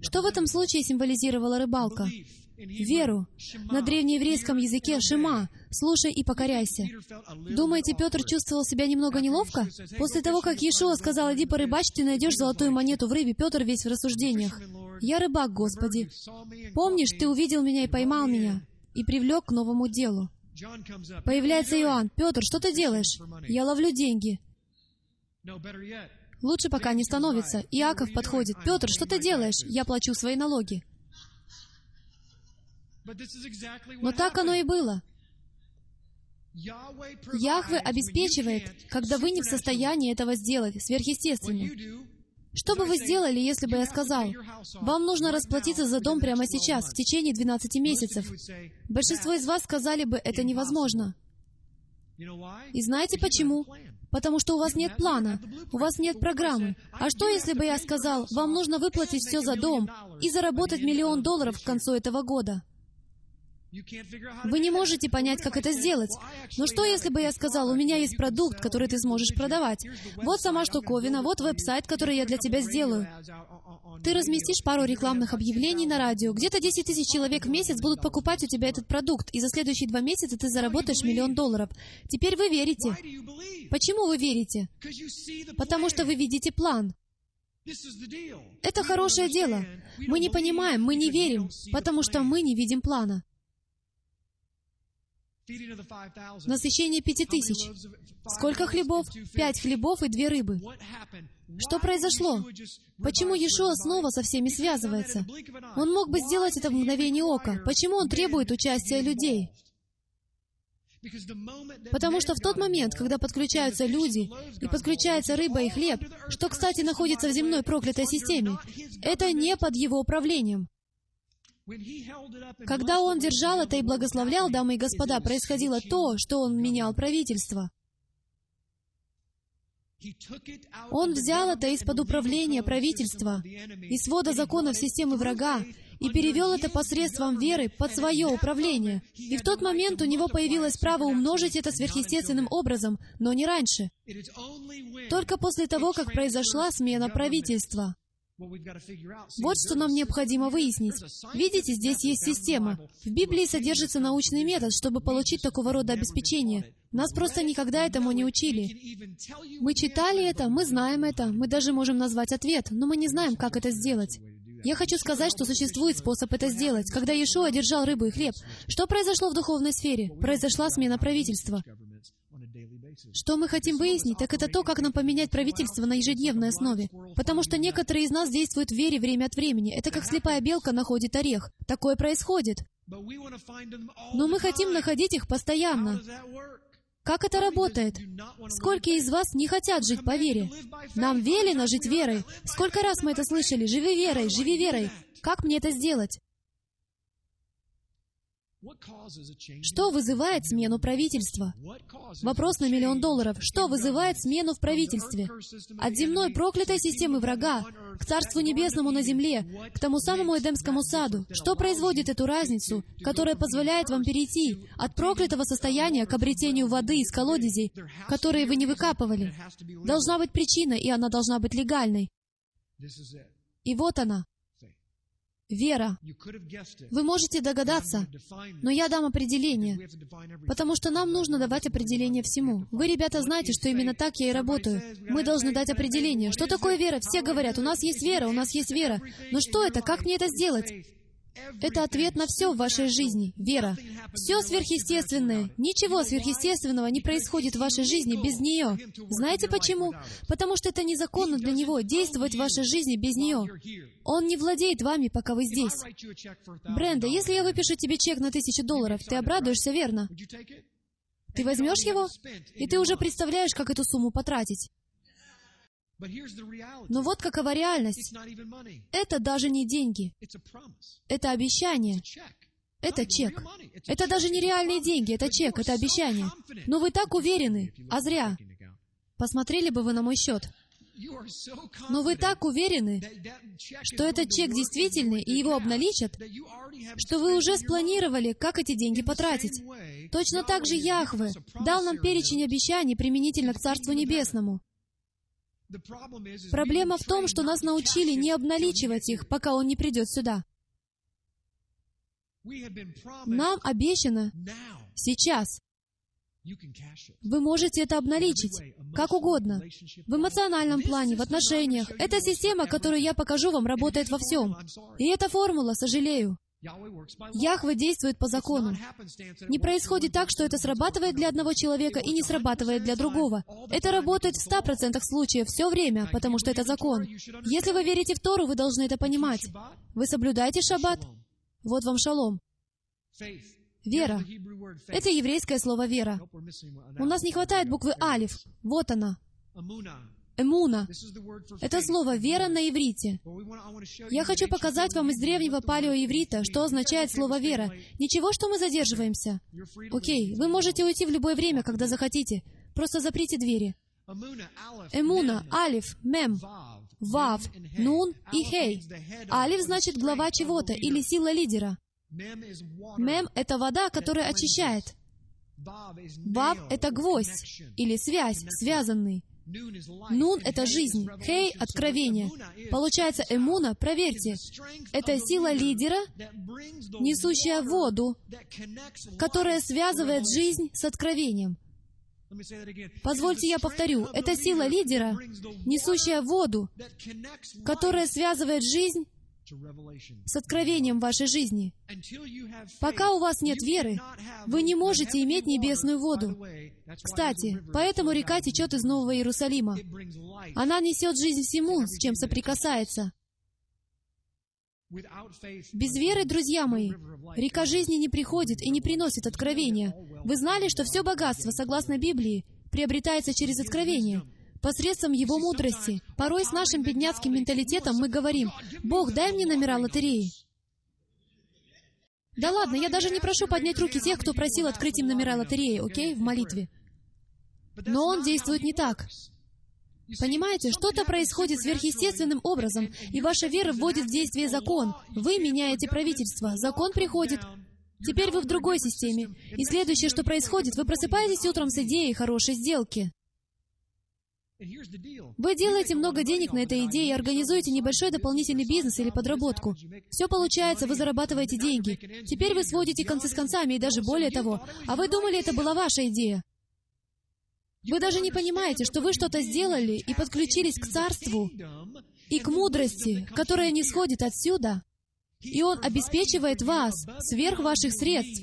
Что в этом случае символизировала рыбалка? Веру. На древнееврейском языке «шима» — «слушай и покоряйся». Думаете, Петр чувствовал себя немного неловко? После того, как Иешуа сказал, иди порыбачь, ты найдешь золотую монету в рыбе, Петр весь в рассуждениях. «Я рыбак, Господи. Помнишь, ты увидел меня и поймал меня и привлек к новому делу. Появляется Иоанн. «Петр, что ты делаешь?» «Я ловлю деньги». Лучше пока не становится. Иаков подходит. «Петр, что ты делаешь?» «Я плачу свои налоги». Но так оно и было. Яхве обеспечивает, когда вы не в состоянии этого сделать сверхъестественно. Что бы вы сделали, если бы я сказал, вам нужно расплатиться за дом прямо сейчас, в течение 12 месяцев? Большинство из вас сказали бы, это невозможно. И знаете почему? Потому что у вас нет плана, у вас нет программы. А что, если бы я сказал, вам нужно выплатить все за дом и заработать миллион долларов к концу этого года? Вы не можете понять, как это сделать. Но что, если бы я сказал, у меня есть продукт, который ты сможешь продавать? Вот сама штуковина, вот веб-сайт, который я для тебя сделаю. Ты разместишь пару рекламных объявлений на радио. Где-то 10 тысяч человек в месяц будут покупать у тебя этот продукт, и за следующие два месяца ты заработаешь миллион долларов. Теперь вы верите. Почему вы верите? Потому что вы видите план. Это хорошее дело. Мы не понимаем, мы не верим, потому что мы не видим плана. Насыщение пяти тысяч. Сколько хлебов? Пять хлебов и две рыбы. Что произошло? Почему Иешуа снова со всеми связывается? Он мог бы сделать это в мгновение ока. Почему он требует участия людей? Потому что в тот момент, когда подключаются люди, и подключается рыба и хлеб, что, кстати, находится в земной проклятой системе, это не под его управлением. Когда он держал это и благословлял, дамы и господа, происходило то, что он менял правительство. Он взял это из-под управления правительства и свода законов системы врага и перевел это посредством веры под свое управление. И в тот момент у него появилось право умножить это сверхъестественным образом, но не раньше. Только после того, как произошла смена правительства. Вот что нам необходимо выяснить. Видите, здесь есть система. В Библии содержится научный метод, чтобы получить такого рода обеспечение. Нас просто никогда этому не учили. Мы читали это, мы знаем это, мы даже можем назвать ответ, но мы не знаем, как это сделать. Я хочу сказать, что существует способ это сделать. Когда Иешуа держал рыбу и хлеб, что произошло в духовной сфере? Произошла смена правительства. Что мы хотим выяснить, так это то, как нам поменять правительство на ежедневной основе. Потому что некоторые из нас действуют в вере время от времени. Это как слепая белка находит орех. Такое происходит. Но мы хотим находить их постоянно. Как это работает? Сколько из вас не хотят жить по вере? Нам велено жить верой. Сколько раз мы это слышали? Живи верой, живи верой. Как мне это сделать? Что вызывает смену правительства? Вопрос на миллион долларов. Что вызывает смену в правительстве? От земной проклятой системы врага к Царству Небесному на земле, к тому самому Эдемскому саду. Что производит эту разницу, которая позволяет вам перейти от проклятого состояния к обретению воды из колодезей, которые вы не выкапывали? Должна быть причина, и она должна быть легальной. И вот она. Вера. Вы можете догадаться, но я дам определение, потому что нам нужно давать определение всему. Вы, ребята, знаете, что именно так я и работаю. Мы должны дать определение. Что такое вера? Все говорят, у нас есть вера, у нас есть вера. Но что это? Как мне это сделать? Это ответ на все в вашей жизни, вера. Все сверхъестественное, ничего сверхъестественного не происходит в вашей жизни без нее. Знаете почему? Потому что это незаконно для него действовать в вашей жизни без нее. Он не владеет вами, пока вы здесь. Бренда, если я выпишу тебе чек на тысячу долларов, ты обрадуешься, верно? Ты возьмешь его, и ты уже представляешь, как эту сумму потратить. Но вот какова реальность. Это даже не деньги. Это обещание. Это чек. Это даже не реальные деньги, это чек, это обещание. Но вы так уверены, а зря. Посмотрели бы вы на мой счет. Но вы так уверены, что этот чек действительный, и его обналичат, что вы уже спланировали, как эти деньги потратить. Точно так же Яхве дал нам перечень обещаний применительно к Царству Небесному. Проблема в том, что нас научили не обналичивать их, пока Он не придет сюда. Нам обещано сейчас. Вы можете это обналичить, как угодно. В эмоциональном плане, в отношениях. Эта система, которую я покажу вам, работает во всем. И эта формула, сожалею. Яхве действует по закону. Не происходит так, что это срабатывает для одного человека и не срабатывает для другого. Это работает в 100% случаев все время, потому что это закон. Если вы верите в Тору, вы должны это понимать. Вы соблюдаете шаббат? Вот вам шалом. Вера. Это еврейское слово «вера». У нас не хватает буквы «алиф». Вот она. Эмуна. Это слово «вера» на иврите. Я хочу показать вам из древнего палеоиврита, что означает слово «вера». Ничего, что мы задерживаемся. Окей, вы можете уйти в любое время, когда захотите. Просто заприте двери. Эмуна, Алиф, Мем, Вав, Нун и Хей. Алиф значит глава чего-то или сила лидера. Мем — это вода, которая очищает. Вав — это гвоздь или связь, связанный. Нун — это жизнь, Хей — откровение. Получается, эмуна, проверьте, это сила лидера, несущая воду, которая связывает жизнь с откровением. Позвольте я повторю, это сила лидера, несущая воду, которая связывает жизнь с откровением вашей жизни. Пока у вас нет веры, вы не можете иметь небесную воду. Кстати, поэтому река течет из Нового Иерусалима. Она несет жизнь всему, с чем соприкасается. Без веры, друзья мои, река жизни не приходит и не приносит откровения. Вы знали, что все богатство, согласно Библии, приобретается через откровение — посредством Его мудрости. Порой с нашим бедняцким менталитетом мы говорим, «Бог, дай мне номера лотереи». Да ладно, я даже не прошу поднять руки тех, кто просил открыть им номера лотереи, окей, в молитве. Но он действует не так. Понимаете, что-то происходит сверхъестественным образом, и ваша вера вводит в действие закон. Вы меняете правительство, закон приходит. Теперь вы в другой системе. И следующее, что происходит, вы просыпаетесь утром с идеей хорошей сделки. Вы делаете много денег на этой идее и организуете небольшой дополнительный бизнес или подработку. Все получается, вы зарабатываете деньги. Теперь вы сводите концы с концами и даже более того. А вы думали, это была ваша идея. Вы даже не понимаете, что вы что-то сделали и подключились к царству и к мудрости, которая не сходит отсюда. И Он обеспечивает вас сверх ваших средств,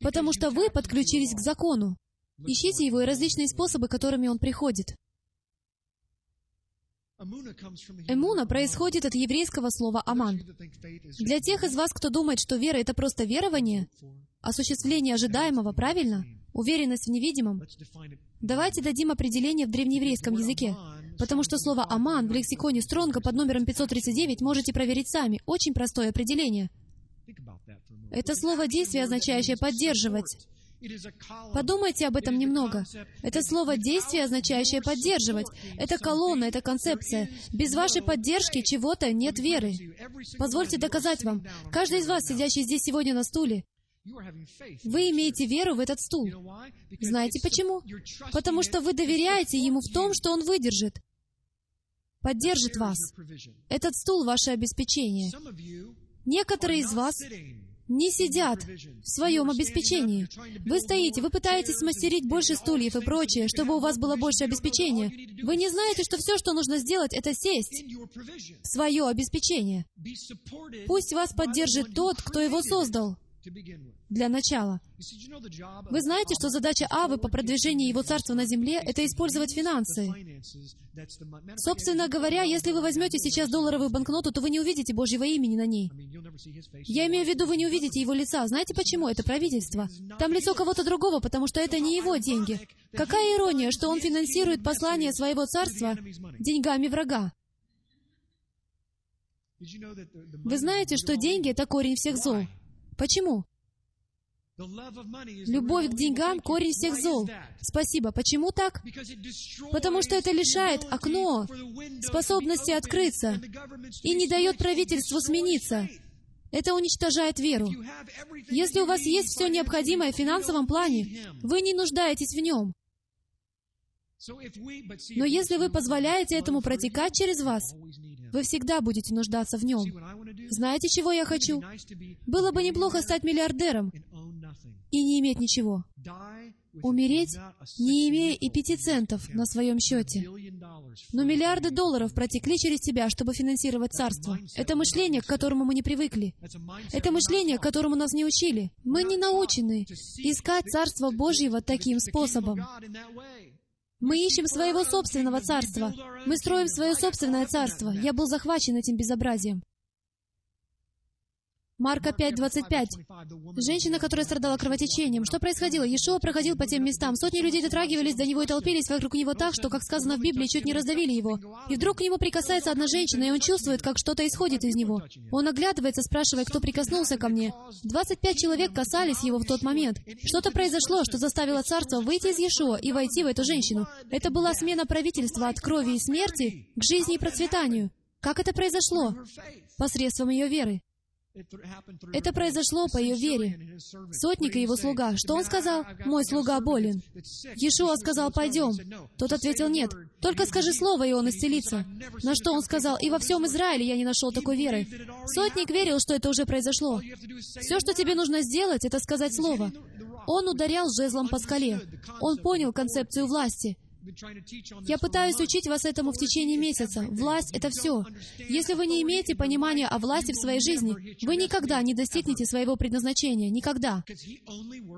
потому что вы подключились к закону. Ищите его и различные способы, которыми он приходит. Эмуна происходит от еврейского слова «аман». Для тех из вас, кто думает, что вера — это просто верование, осуществление ожидаемого, правильно? Уверенность в невидимом. Давайте дадим определение в древнееврейском языке, потому что слово «аман» в лексиконе Стронга под номером 539 можете проверить сами. Очень простое определение. Это слово действие, означающее «поддерживать». Подумайте об этом немного. Это слово «действие», означающее «поддерживать». Это колонна, это концепция. Без вашей поддержки чего-то нет веры. Позвольте доказать вам. Каждый из вас, сидящий здесь сегодня на стуле, вы имеете веру в этот стул. Знаете почему? Потому что вы доверяете ему в том, что он выдержит, поддержит вас. Этот стул — ваше обеспечение. Некоторые из вас не сидят в своем обеспечении. Вы стоите, вы пытаетесь смастерить больше стульев и прочее, чтобы у вас было больше обеспечения. Вы не знаете, что все, что нужно сделать, это сесть в свое обеспечение. Пусть вас поддержит тот, кто его создал для начала. Вы знаете, что задача Авы по продвижению Его Царства на земле — это использовать финансы. Собственно говоря, если вы возьмете сейчас долларовую банкноту, то вы не увидите Божьего имени на ней. Я имею в виду, вы не увидите Его лица. Знаете почему? Это правительство. Там лицо кого-то другого, потому что это не Его деньги. Какая ирония, что Он финансирует послание своего Царства деньгами врага. Вы знаете, что деньги — это корень всех зол. Почему? Любовь к деньгам — корень всех зол. Спасибо. Почему так? Потому что это лишает окно способности открыться и не дает правительству смениться. Это уничтожает веру. Если у вас есть все необходимое в финансовом плане, вы не нуждаетесь в нем. Но если вы позволяете этому протекать через вас, вы всегда будете нуждаться в нем. Знаете, чего я хочу? Было бы неплохо стать миллиардером и не иметь ничего. Умереть, не имея и пяти центов на своем счете. Но миллиарды долларов протекли через тебя, чтобы финансировать царство. Это мышление, к которому мы не привыкли. Это мышление, к которому нас не учили. Мы не научены искать Царство Божьего таким способом. Мы ищем своего собственного царства. Мы строим свое собственное царство. Я был захвачен этим безобразием. Марка 5.25. Женщина, которая страдала кровотечением. Что происходило? Иешуа проходил по тем местам. Сотни людей дотрагивались до него и толпились вокруг него так, что, как сказано в Библии, чуть не раздавили его. И вдруг к нему прикасается одна женщина, и он чувствует, как что-то исходит из него. Он оглядывается, спрашивая, кто прикоснулся ко мне. 25 человек касались его в тот момент. Что-то произошло, что заставило царство выйти из Иешуа и войти в эту женщину. Это была смена правительства от крови и смерти к жизни и процветанию. Как это произошло? Посредством ее веры. Это произошло по ее вере. Сотник и его слуга. Что он сказал? «Мой слуга болен». Иешуа сказал, «Пойдем». Тот ответил, «Нет, только скажи слово, и он исцелится». На что он сказал, «И во всем Израиле я не нашел такой веры». Сотник верил, что это уже произошло. Все, что тебе нужно сделать, это сказать слово. Он ударял жезлом по скале. Он понял концепцию власти — я пытаюсь учить вас этому в течение месяца. Власть — это все. Если вы не имеете понимания о власти в своей жизни, вы никогда не достигнете своего предназначения. Никогда.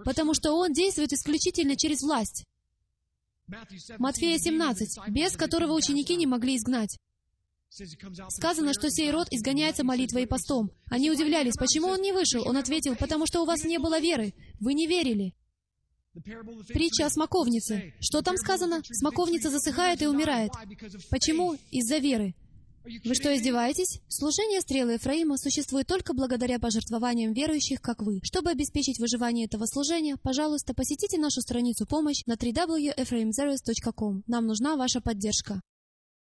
Потому что Он действует исключительно через власть. Матфея 17, без которого ученики не могли изгнать. Сказано, что сей род изгоняется молитвой и постом. Они удивлялись, почему он не вышел. Он ответил, потому что у вас не было веры. Вы не верили. Притча о смоковнице. Что там сказано? Смоковница засыхает и умирает. Почему? Из-за веры. Вы что, издеваетесь? Служение стрелы Ефраима существует только благодаря пожертвованиям верующих, как вы. Чтобы обеспечить выживание этого служения, пожалуйста, посетите нашу страницу «Помощь» на www.ephraimzeros.com. Нам нужна ваша поддержка.